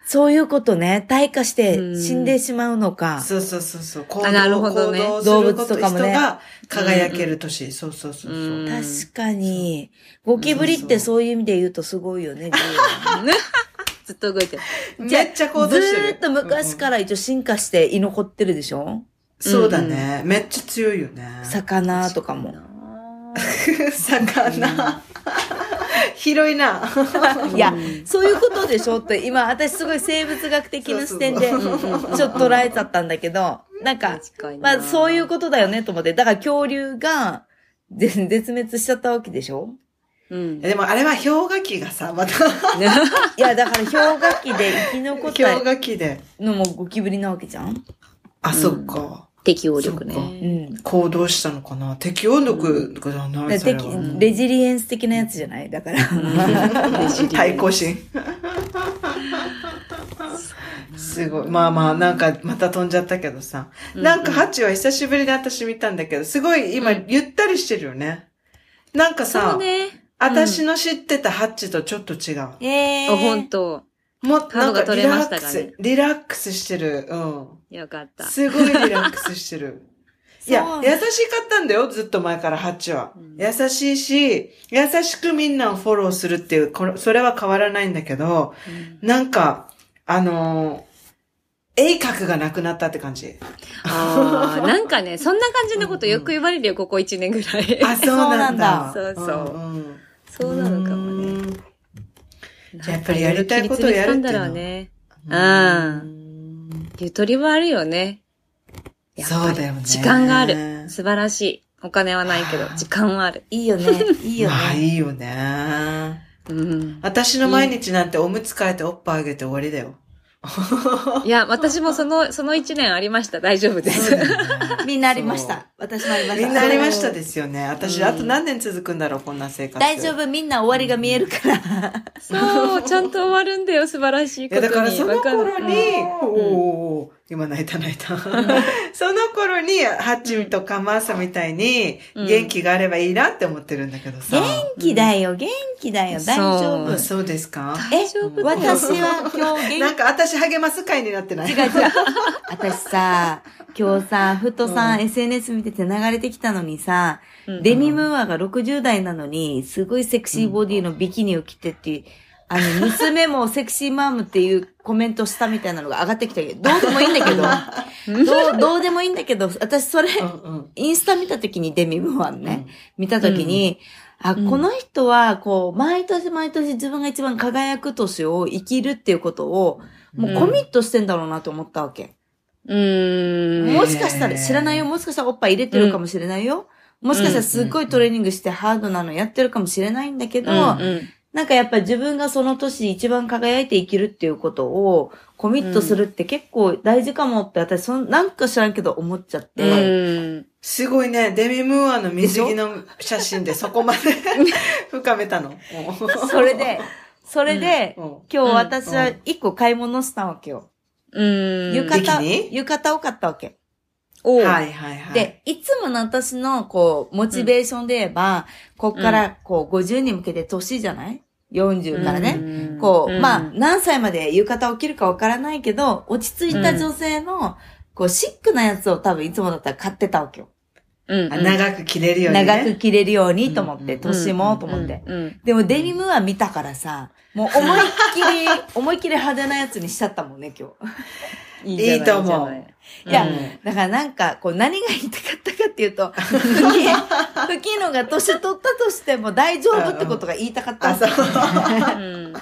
そういうことね。退化してうん死んでしまうのか。そうそうそうそう。行動なるほどね行動物とかもね人が輝ける年。そうそうそうそう。うん確かに。ゴキブリってそういう意味で言うとすごいよね。ずっと動いてる。めっちゃ行動ずしてる。ーっと昔から一応進化して居残ってるでしょ？そうだね。めっちゃ強いよね。魚とかも。魚。広いな。いや、そういうことでしょって、今、私すごい生物学的な視点で、ちょっと捉えちゃったんだけど、なんか、まあそういうことだよねと思って、だから恐竜が、ぜ絶滅しちゃったわけでしょ？うん。でもあれは氷河期がさ、また、いや、だから氷河期で生き残っ氷た河期で。のもゴキブリなわけじゃん？あ、そっか。適応力ね。ん。行動したのかな？適応力がないでそれはレジリエンス的なやつじゃない？だから。対抗心。すごい。まあまあ、なんか、また飛んじゃったけどさ。なんか、ハチは久しぶりに私見たんだけど、すごい今、ゆったりしてるよね。なんかそさ。私の知ってたハッチとちょっと違う。えあ、本当もっとが取リラックれましたかね？ス、リラックスしてる。うん。よかった。すごいリラックスしてる。いや優しかったんだよ、ずっと前からハッチは。うん優しいし、優しくみんなをフォローするっていう、これそれは変わらないんだけど、なんか、あのー、鋭角がなくなったって感じ。ああ、なんかね、そんな感じのことよく言われるよ、ここ1年ぐらい。あ、そうなんだ。そうそううんうんそうなのかもね。うんじゃあやっぱりやりたいことをやるっていうのだろうね。うん。ゆとりはあるよね。そうだよね時間がある。素晴らしい。お金はないけど、時間はある。いいよね。いいよまあね。いいよね。うん。私の毎日なんておむつ替えておっぱいあげて終わりだよ。いや、私もその、その1年ありました。大丈夫です。みんなありました。私もありました。みんなありましたですよね。私、あと何年続くんだろう、こんな生活。大丈夫、みんな終わりが見えるから。そう、ちゃんと終わるんだよ、素晴らしいいや、ことに。だからその頃におー今泣いた泣いた。その頃に、ハッチとかマーサみたいに、元気があればいいなって思ってるんだけどさ。元気だよ、元気だよ、大丈夫。そうですか？え、私は今日元気。なんか私励ます会になってない？違う違う。私さ、今日さ、ふとさ、SNS 見てて流れてきたのにさ、デミムーアが60代なのに、すごいセクシーボディのビキニを着てって、あの、娘もセクシーマームっていうコメントしたみたいなのが上がってきたけど、どうでもいいんだけど、どう、どうでもいいんだけど、私それ、インスタ見た時にデミムーアね、見た時に、あ、この人は、こう、毎年毎年自分が一番輝く年を生きるっていうことを、もうコミットしてんだろうなと思ったわけ。うーん。もしかしたら知らないよ。もしかしたらおっぱい入れてるかもしれないよ。もしかしたらすっごいトレーニングしてハードなのやってるかもしれないんだけど、うんうんなんかやっぱ自分がその年一番輝いて生きるっていうことをコミットするって結構大事かもって私そんなんか知らんけど思っちゃって。うん。すごいね、デミムーアの水着の写真でそこまで深めたの。それで、それで、うん今日私は一個買い物したわけよ。うん。浴衣浴衣を買ったわけ。おうはいはいはい。、で、いつもの私の、こう、モチベーションで言えば、こっから、こう、50に向けて年じゃない ?40 からね。うんこう、うんまあ、何歳まで浴衣を着るかわからないけど、落ち着いた女性の、こう、シックなやつを多分いつもだったら買ってたわけよ。うん。あ長く着れるようにね。長く着れるようにと思って、うん年もと思って。うん。でもデニムは見たからさ、もう思いっきり、思いっきり派手なやつにしちゃったもんね、今日。いいじゃないい。いと思う。いいや、うん。だからなんか、こう何が言いたかったかっていうと、ふき、ふきのが年取ったとしても大丈夫ってことが言いたかったあ、わけそう。うん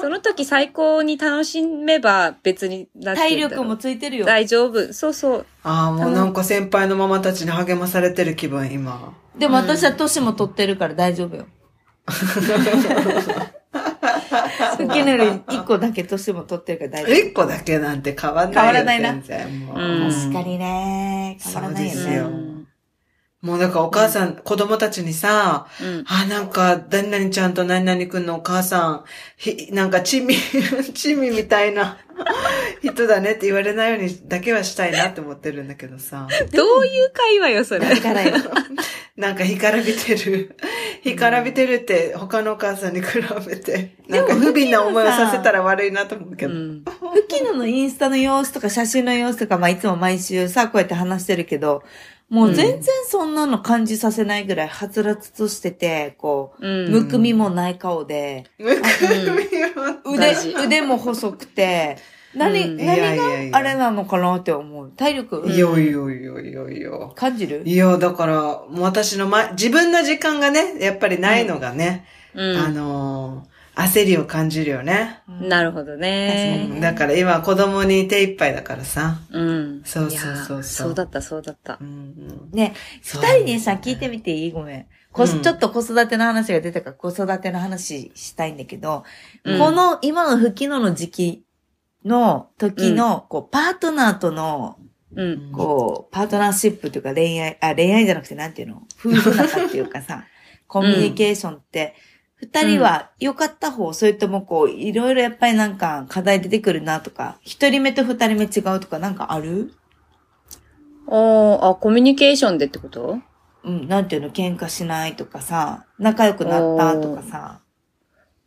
その時最高に楽しめば別に体力もついてるよ。大丈夫。そうそう。ああ、もうなんか先輩のママたちに励まされてる気分、今。でも私は年も取ってるから大丈夫よ。ふきのより一個だけ年も取ってるから大丈一個だけなんて変わんないよ。変わらないな全然もう。確かにね、変わらないよね。そうですようんもうだからお母さん、子供たちにさ、うん。あ、なんか、何々ちゃんと何々くんのお母さん、ひ、なんか、チミ、チミみたいな 人だねって言われないようにだけはしたいなって思ってるんだけどさ。どういう会話よ、それ。だからよ。なんか、干からびてる。干からびてるって、他のお母さんに比べて、なんか、不憫な思いをさせたら悪いなと思うけど。うん。ふきののインスタの様子とか写真の様子とか、まあいつも毎週さ、こうやって話してるけど、もう全然そんなの感じさせないぐらい、はつらつとしてて、こう、うん。むくみもない顔で、むくみは、腕大事、腕も細くて、何、うん。いやい何やいや。があれなのかなって思う。体力、いよいよいよいよいよ。感じる？いや、だから、もう私のま、自分の時間がね、やっぱりないのがね、うん。あのー焦りを感じるよね。なるほどね。だから今子供に手一杯だからさ。うん。そうそうそうそうそうだった、そうだったう。んね、二人にさ、聞いてみていい？ごめん。こうんちょっと子育ての話が出たから子育ての話したいんだけど、うんこの今の不機能の時期の時の、こう、パートナーとの、うん。こう、パートナーシップというか恋愛、あ、恋愛じゃなくてなんていうの？夫婦仲っていうかさ、コミュニケーションって、二人は良かった方、それともこう、いろいろやっぱりなんか課題出てくるなとか、一人目と二人目違うとかなんかある？おーあ、コミュニケーションでってこと？うん、なんていうの、喧嘩しないとかさ、仲良くなったとかさ。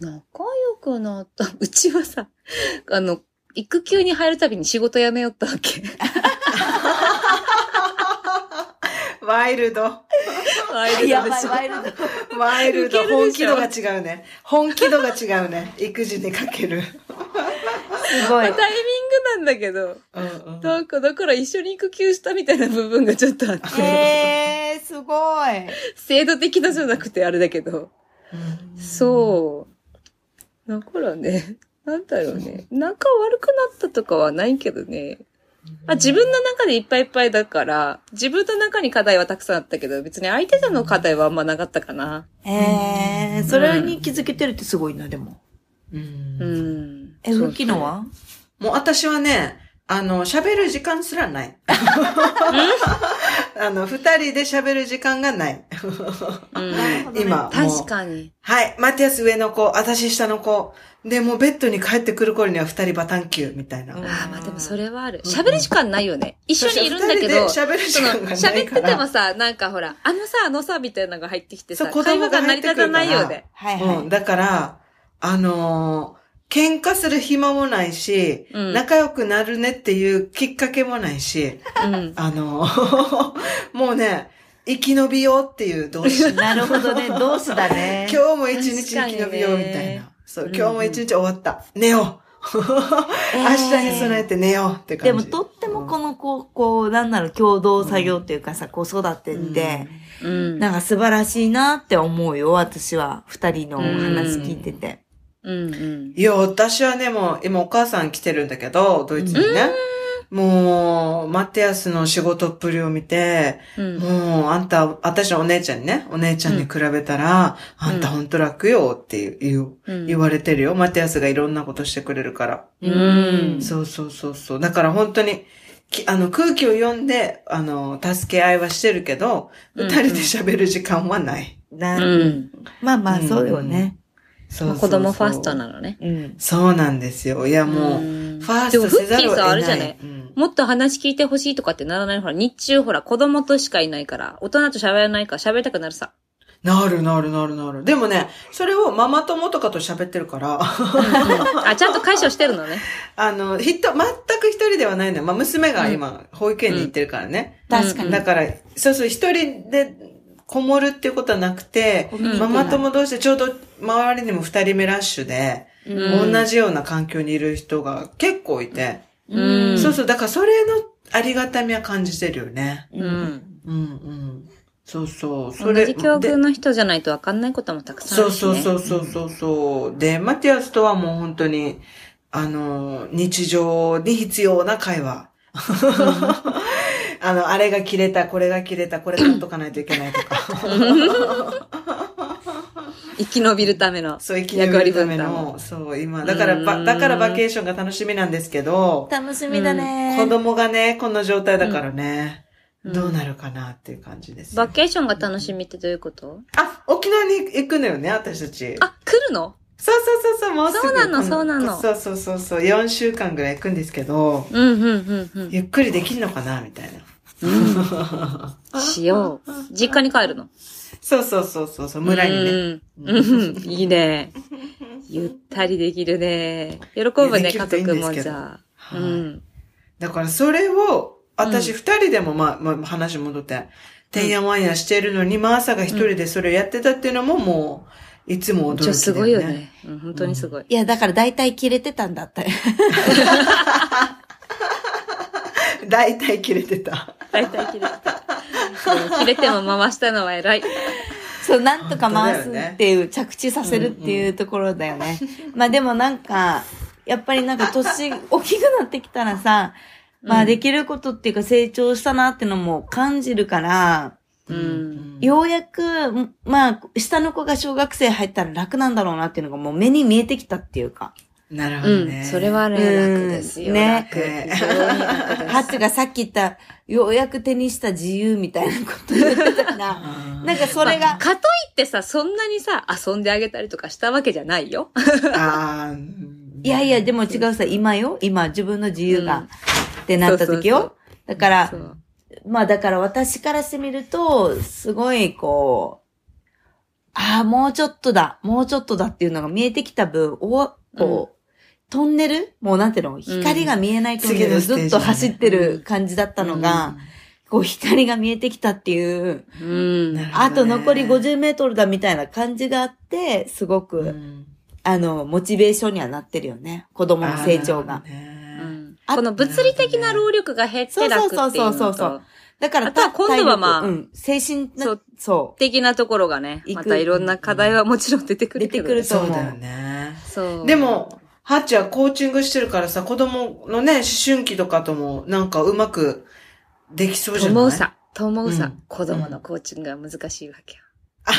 仲良くなった？うちはさ、あの、育休に入るたびに仕事辞めよったわけ。ワイルド。ワイルドでしょワイルド。ワイルド。本気度が違うね。本気度が違うね。育児にかける。すごい。タイミングなんだけど、うんうんかだから一緒に育休したみたいな部分がちょっとあって、えー、すごい。制度的なじゃなくてあれだけど、そう。だからね、なんだろうね、仲悪くなったとかはないけどね、あ自分の中でいっぱいいっぱいだから、自分の中に課題はたくさんあったけど、別に相手との課題はあんまなかったかな。えー、それに気づけてるってすごいな、でも。うんうん。え、そう吹きのは？もう私はね、あの、喋る時間すらない。あの、二人で喋る時間がない。うん。今、もう確かに。はい、マティアス上の子、私下の子。で、もうベッドに帰ってくる頃には二人バタンキューみたいな。うんああ、まあでもそれはある。喋る時間ないよね。一緒にいるんだけど、喋る時間がない喋っててもさ、なんかほら、あのさ、あのさ、みたいなのが入ってきてさ、そう子会話が成供が入ってくるからり立たないよね。はいはい。うん、だから、あのー喧嘩する暇もないし、うん仲良くなるねっていうきっかけもないし、うん。あのー もうね、生き延びようっていう動詞。なるほどね。どうしだね。今日も一日生き延びようみたいな。そう、うん今日も一日終わった。寝よう。明日に備えて寝ようってでも感じ。とってもこのこう、こう、なんだろう、共同作業っていうかさ、子育てって、うん。なんか素晴らしいなって思うよ、私は。二人の話聞いてて。うんうん。いや、私はね、もう、今お母さん来てるんだけど、ドイツにね。もう、マテアスの仕事っぷりを見て、うん。もう、あんた、私のお姉ちゃんにね、お姉ちゃんに比べたら、あんたほんと楽よって言う、うん言われてるよ。マテアスがいろんなことしてくれるから。うんそうそうそうそう。だから本当に、きあの、空気を読んで、あの、助け合いはしてるけど、うん二人で喋る時間はない。なうん。まあまあ、そうよね。そうそうそう子供ファーストなのね。うん。そうなんですよ。いや、もう、うんファーストせざるを得ない。でもフッキーさあるじゃない？うんもっと話聞いてほしいとかってならない？ほら、日中ほら、子供としかいないから、大人と喋らないから喋りたくなるさ。なるなるなるなる。でもね、それをママ友とかと喋ってるから、あ、ちゃんと解消してるのね。あの、ひと、全く一人ではないのよ。まあ、娘が今、保育園に行ってるからね。確かに。だから、そうそう、一人でこもるっていうことはなくて、うんママ友同士でちょうど周りにも二人目ラッシュで、うん同じような環境にいる人が結構いて、うん。そうそう、だからそれのありがたみは感じてるよね。うん。うんうん。そうそう、それ。同じ境遇での人じゃないと分かんないこともたくさんあそうるし、ね。そうそうそうそうそう。で、マティアスとはもう本当に、あの、日常に必要な会話。あの、あれが切れた、これが切れた、これ買っとかないといけないとか。生き延びるための。そう、生き延びるための、そう、今、だからば、うんだからバケーションが楽しみなんですけど、楽しみだね。子供がね、この状態だからね、うんどうなるかなっていう感じですよ。バケーションが楽しみってどういうこと？あ、沖縄に行くのよね、私たち。あ、来るの？そうそうそうそう、もうすぐ。そうなのそうなのそうそうそうそう、4週間ぐらい行くんですけど、うん、うん、うん、うん。ゆっくりできんのかなみたいな。しよう。実家に帰るの？そうそうそうそうそう、村にね。うん。うん。いいね。ゆったりできるね。喜ぶね、家族もじゃあ。はいうん。だからそれを、私うん二人でも、まあ、まあ、話戻って、てんやわんやしてるのに、まあ朝が一人でそれをやってたっていうのももう、いつも驚きだよね。すごいよね。うん、本当にすごい。いや、だから大体切れてたんだったよ。大体切れてた。大体切れてた。切れても回したのは偉い。そう、なんとか回すっていう、着地させるっていうところだよね。まあでもなんか、やっぱりなんか年大きくなってきたらさ、まあできることっていうか成長したなってのも感じるから、うん。ようやく、まあ、下の子が小学生入ったら楽なんだろうなっていうのがもう目に見えてきたっていうか。なるほうん。どね。それはね、うん楽ですよ。ね楽。非常に楽です。ハチがさっき言った、ようやく手にした自由みたいなこと言ってたから、うんなんかそれが、かといってさ、そんなにさ、遊んであげたりとかしたわけじゃないよ。あ いやいや、でも違うさ、今よ今自分の自由が、ってなった時よ。そうそうだからそ、うまあだから私からしてみると、すごいこう、ああ、もうちょっとだ、もうちょっとだっていうのが見えてきた分、お、こう、トンネル？もうなんていうの？光が見えないトンネルをずっと走ってる感じだったのが、こう光が見えてきたっていう、うん。あと残り50メートルだみたいな感じがあって、すごく、うん。あの、モチベーションにはなってるよね。子供の成長が。ね。うん。あこの物理的な労力が減って楽っていうのと、そうそうそうそうだから、あとは今度はまあうん、精神な、そう。そ的なところがね、またいろんな課題はもちろん出てくるけど、出てくるとそうだよね。そう。でも、ハッチはコーチングしてるからさ、子供のね、思春期とかとも、なんかうまくできそうじゃない？と思うさ、と思うさ、うん子供のコーチングが難しいわけよ。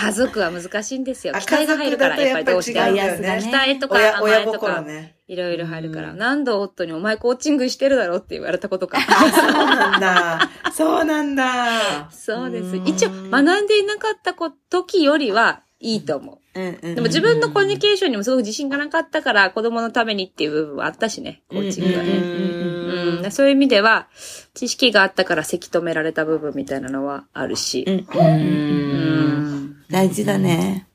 家族は難しいんですよ。あ期待が入るから、やっぱりどうしても。ね期待とか甘えとか、心ね。いろいろ入るから。うん何度夫にお前コーチングしてるだろって言われたことか。そうなんだ。そうなんだ。そうです。うん一応、学んでいなかったこ時よりはいいと思う。うんうん。でも自分のコミュニケーションにもすごく自信がなかったから、子供のためにっていう部分はあったしね、コーチングはね。うんうんうん、そういう意味では、知識があったからせき止められた部分みたいなのはあるし。うんう。うんん。大事だね。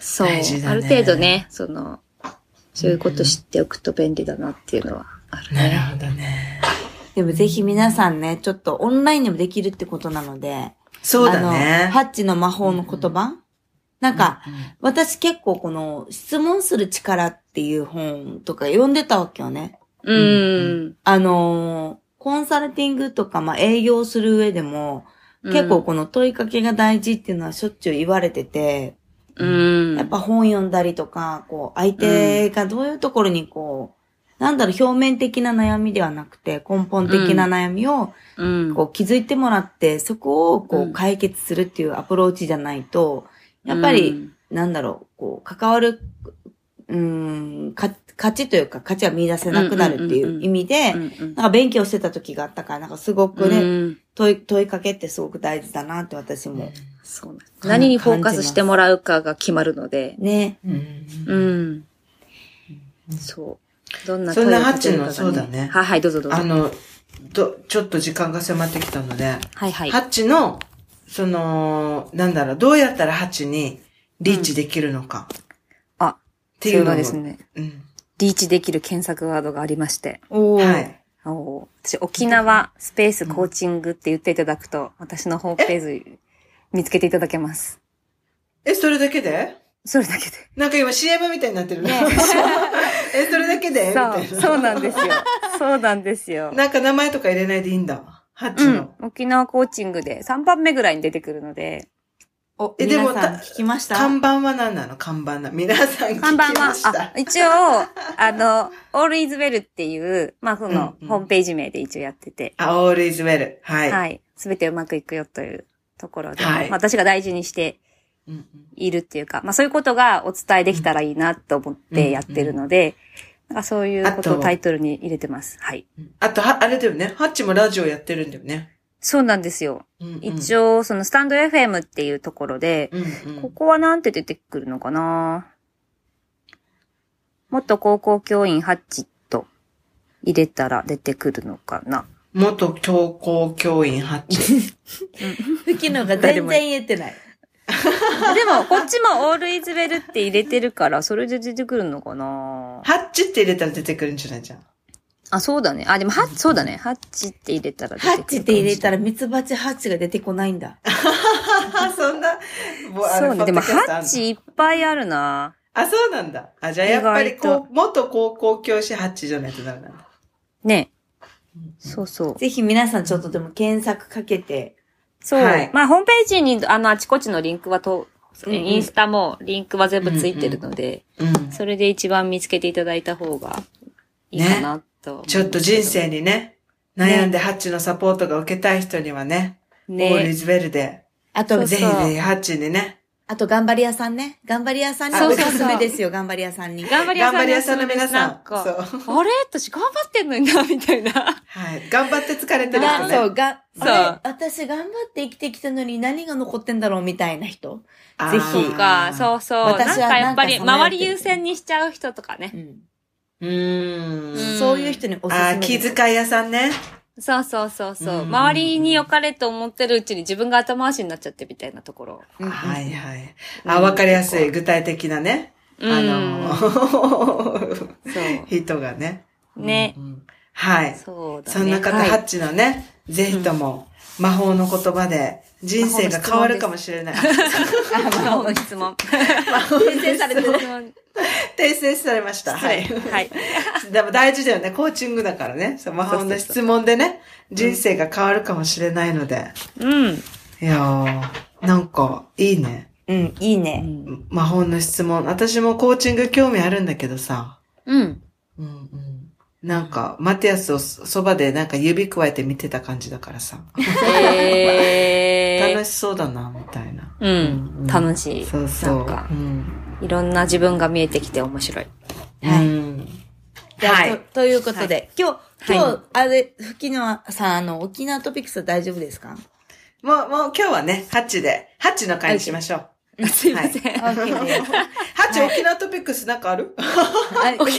そう。大事だねある程度ね、その、そういうこと知っておくと便利だなっていうのはあるね。なるほどね。でもぜひ皆さんね、ちょっとオンラインでもできるってことなので、そうだね。ハッチの魔法の言葉、なんか、私結構この質問する力っていう本とか読んでたわけよね。うん。あのーコンサルティングとか、まあ、営業する上でも、結構この問いかけが大事っていうのはしょっちゅう言われてて、うん。やっぱ本読んだりとか、こう、相手がどういうところにこう、なんだろう、表面的な悩みではなくて、根本的な悩みを、うん。こう、気づいてもらって、そこを、こうんう、解決するっていうアプローチじゃないと、やっぱり、なんだろう、こう、関わる、うーん、か、価値というか、価値は見出せなくなるっていう意味で、なんか勉強してた時があったから、なんかすごくね、うん問い、問いかけってすごく大事だなって私も。そうなんです何にフォーカスしてもらうかが決まるので。ね。うんうん。そう。どんなそんな問いをかけるかがハッチのそうだねはいはい、どうぞどうぞ。あの、ど、ちょっと時間が迫ってきたので、はいはい。ハッチの、その、なんだろう、どうやったらハッチにリーチできるのか。あ、っていうのもそれはですね、うん。リーチできる検索ワードがありまして。おーはい。お私、沖縄スペースコーチングって言っていただくと、私のホームページ見つけていただけます。え、それだけで？それだけで。なんか今 CM みたいになってるね。え、それだけで？みたいそう、な。そうなんですよ。そうなんですよ。なんか名前とか入れないでいいんだ。ハッチうんの。。沖縄コーチングで3番目ぐらいに出てくるので、お、えでも皆さんた聞きました？看板は何なの？看板な。皆さん聞き看板はまし、あた、。一応、あの、All is well っていう、まあ、その、うんうんホームページ名で一応やってて、あ、all is well. はい。はい。すべてうまくいくよというところで、はいまあ私が大事にしてうんうんいるっていうか、まあそういうことがお伝えできたらいいなと思ってやってるので、なんかそういうことをタイトルに入れてます。はい。あと、は、あれだよね。ハッチもラジオやってるんだよね。そうなんですよ。うんうん一応、そのスタンド FM っていうところで、うんうんここはなんて出てくるのかな？元高校教員ハッチと入れたら出てくるのかな？元教校教員ハッチ。吹きのが全然言えてない。でも、こっちも All is well って入れてるから、それで出てくるのかな？ハッチって入れたら出てくるんじゃないじゃん。あ、そうだね。あ、でも、ハッチ、そうだね。ハッチって入れたら出てくる。ハッチって入れたらミツバチハッチが出てこないんだ。あ、そんな、そうね。でも、ハッチいっぱいあるな。あ、そうなんだ。あ、じゃあやっぱりこう、元高校教師ハッチじゃないとダメなんだ。ね。そうそう。ぜひ皆さんちょっとでも検索かけて、そう。はい。まあ、ホームページに、あの、あちこちのリンクはと、インスタもリンクは全部ついてるので、うん。それで一番見つけていただいた方がいいかなと、ちょっと人生にね、悩んでハッチのサポートが受けたい人にはね、オールイね。ズベルで、あと、ぜひぜひハッチにね、あと頑張り屋さんね。頑張り屋さんにあおすすめですよ、頑張り屋さんに。頑張り屋さん頑張り屋さんの皆さん。なんか、そう。あれ？私頑張ってんのにな、みたいな。はい。頑張って疲れてる人ね。がそう、が、そう私頑張って生きてきたのに何が残ってんだろうみたいな人。ぜひそうか、そうそう。なん私はかやっぱり、なんかさまよってる周り優先にしちゃう人とかね。うん。うーん。そういう人におすすめです。気遣い屋さんね。そうそうそうそう。うん周りに良かれと思ってるうちに自分が後回しになっちゃってみたいなところ。うんはいはい。あ、わかりやすい、具体的なね。うんあの、そう。人がね。ねう。んはい。そうだね。そんな方、はいハッチのね、ぜひとも、魔法の言葉で人生が変わるかもしれない。魔法の質問。先生されてる。訂正されました。はい。はい。でも大事だよね。コーチングだからね。そう魔法の質問でね、人生が変わるかもしれないので。うん。いやー、なんか、いいね。うん、いいね。魔法の質問。私もコーチング興味あるんだけどさ。うん。うんうん。なんか、マティアスをそばでなんか指くわえて見てた感じだからさ。へー楽しそうだな、みたいな。うん。楽しい。そうそう。なんかう、ん。いろんな自分が見えてきて面白い。はいうんじゃあはいとということで、今日、今日、はあれ、ふきのさん、あの、沖縄トピックスは大丈夫ですか？もう、もう今日はね、ハッチで、ハッチの会にしましょう。すいません。ハッチ、沖縄トピックスなんかある？あ沖縄ト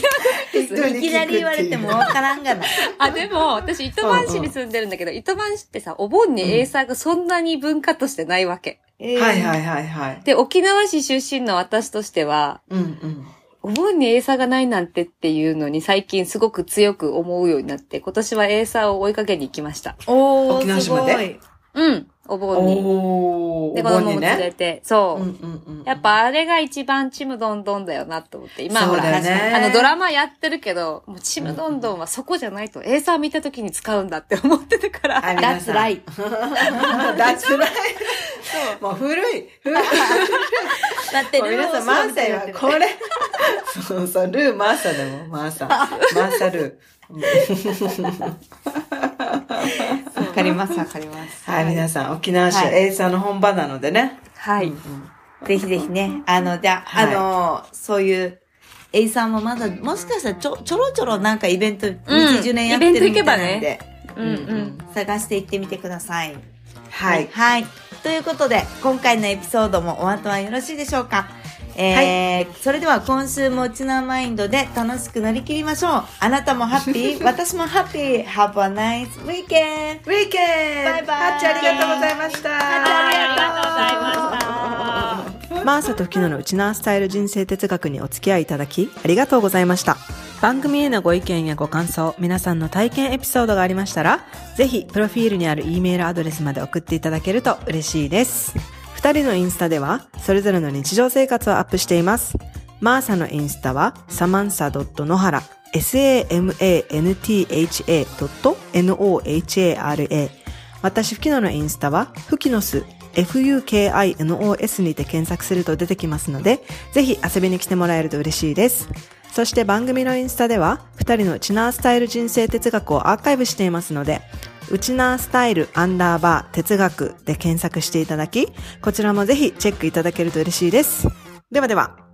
ピックス？いきなり言われてもわからんがな。あ、でも、私、糸満市に住んでるんだけど、糸満市ってさ、お盆にエイサーがそんなに文化としてないわけ。えーはいはいはいはい。で、沖縄市出身の私としては、うんうん。お盆にエイサーがないなんてっていうのに最近すごく強く思うようになって、今年はエイサーを追いかけに行きました。おー、沖縄島で？い。うん、お盆に。おー。で、子供も連れて、そう。うんうんうん。やっぱあれが一番ちむどんどんだよなと思って。今ほそうだら、あのドラマやってるけど、もうちむどんどんはそこじゃないと、エイサー見た時に使うんだって思ってたから。That's right. That's right. もう古い。古い。待って、皆さん、マーサはこれ。そうそう、ルーマーサでも、マーサ。マーサルわかります、わかります。ー。はい、皆さん、沖縄市ははいエイサーの本場なのでね。はい。ぜひぜひね、あの、じゃあ、はいあの、そういう、エイさんもまだ、もしかしたらちょ、ちょろちょろなんかイベント、20年やってるみたいなんで、うんうん。探していってみてください。はい。はい。ということで、今回のエピソードもお後はよろしいでしょうか？えーそれでは今週もうちなマインドで楽しく乗り切りましょう。あなたもハッピー、私もハッピー。Have a nice weekend! ウィーケンバイバイハッチありがとうございました。ありがとうございました。マーサとフキノのウチナースタイル人生哲学にお付き合いいただき、ありがとうございました。番組へのご意見やご感想、皆さんの体験エピソードがありましたら、ぜひ、プロフィールにある E メールアドレスまで送っていただけると嬉しいです。二人のインスタでは、それぞれの日常生活をアップしています。マーサのインスタは、サマンサ野原 samantha.nohara 私、フキノのインスタは、フキノス FUKINOS にて検索すると出てきますので、ぜひ遊びに来てもらえると嬉しいです。そして番組のインスタでは、二人のチナースタイル人生哲学をアーカイブしていますので、うちなースタイルアンダーバー哲学で検索していただき、こちらもぜひチェックいただけると嬉しいです。ではでは。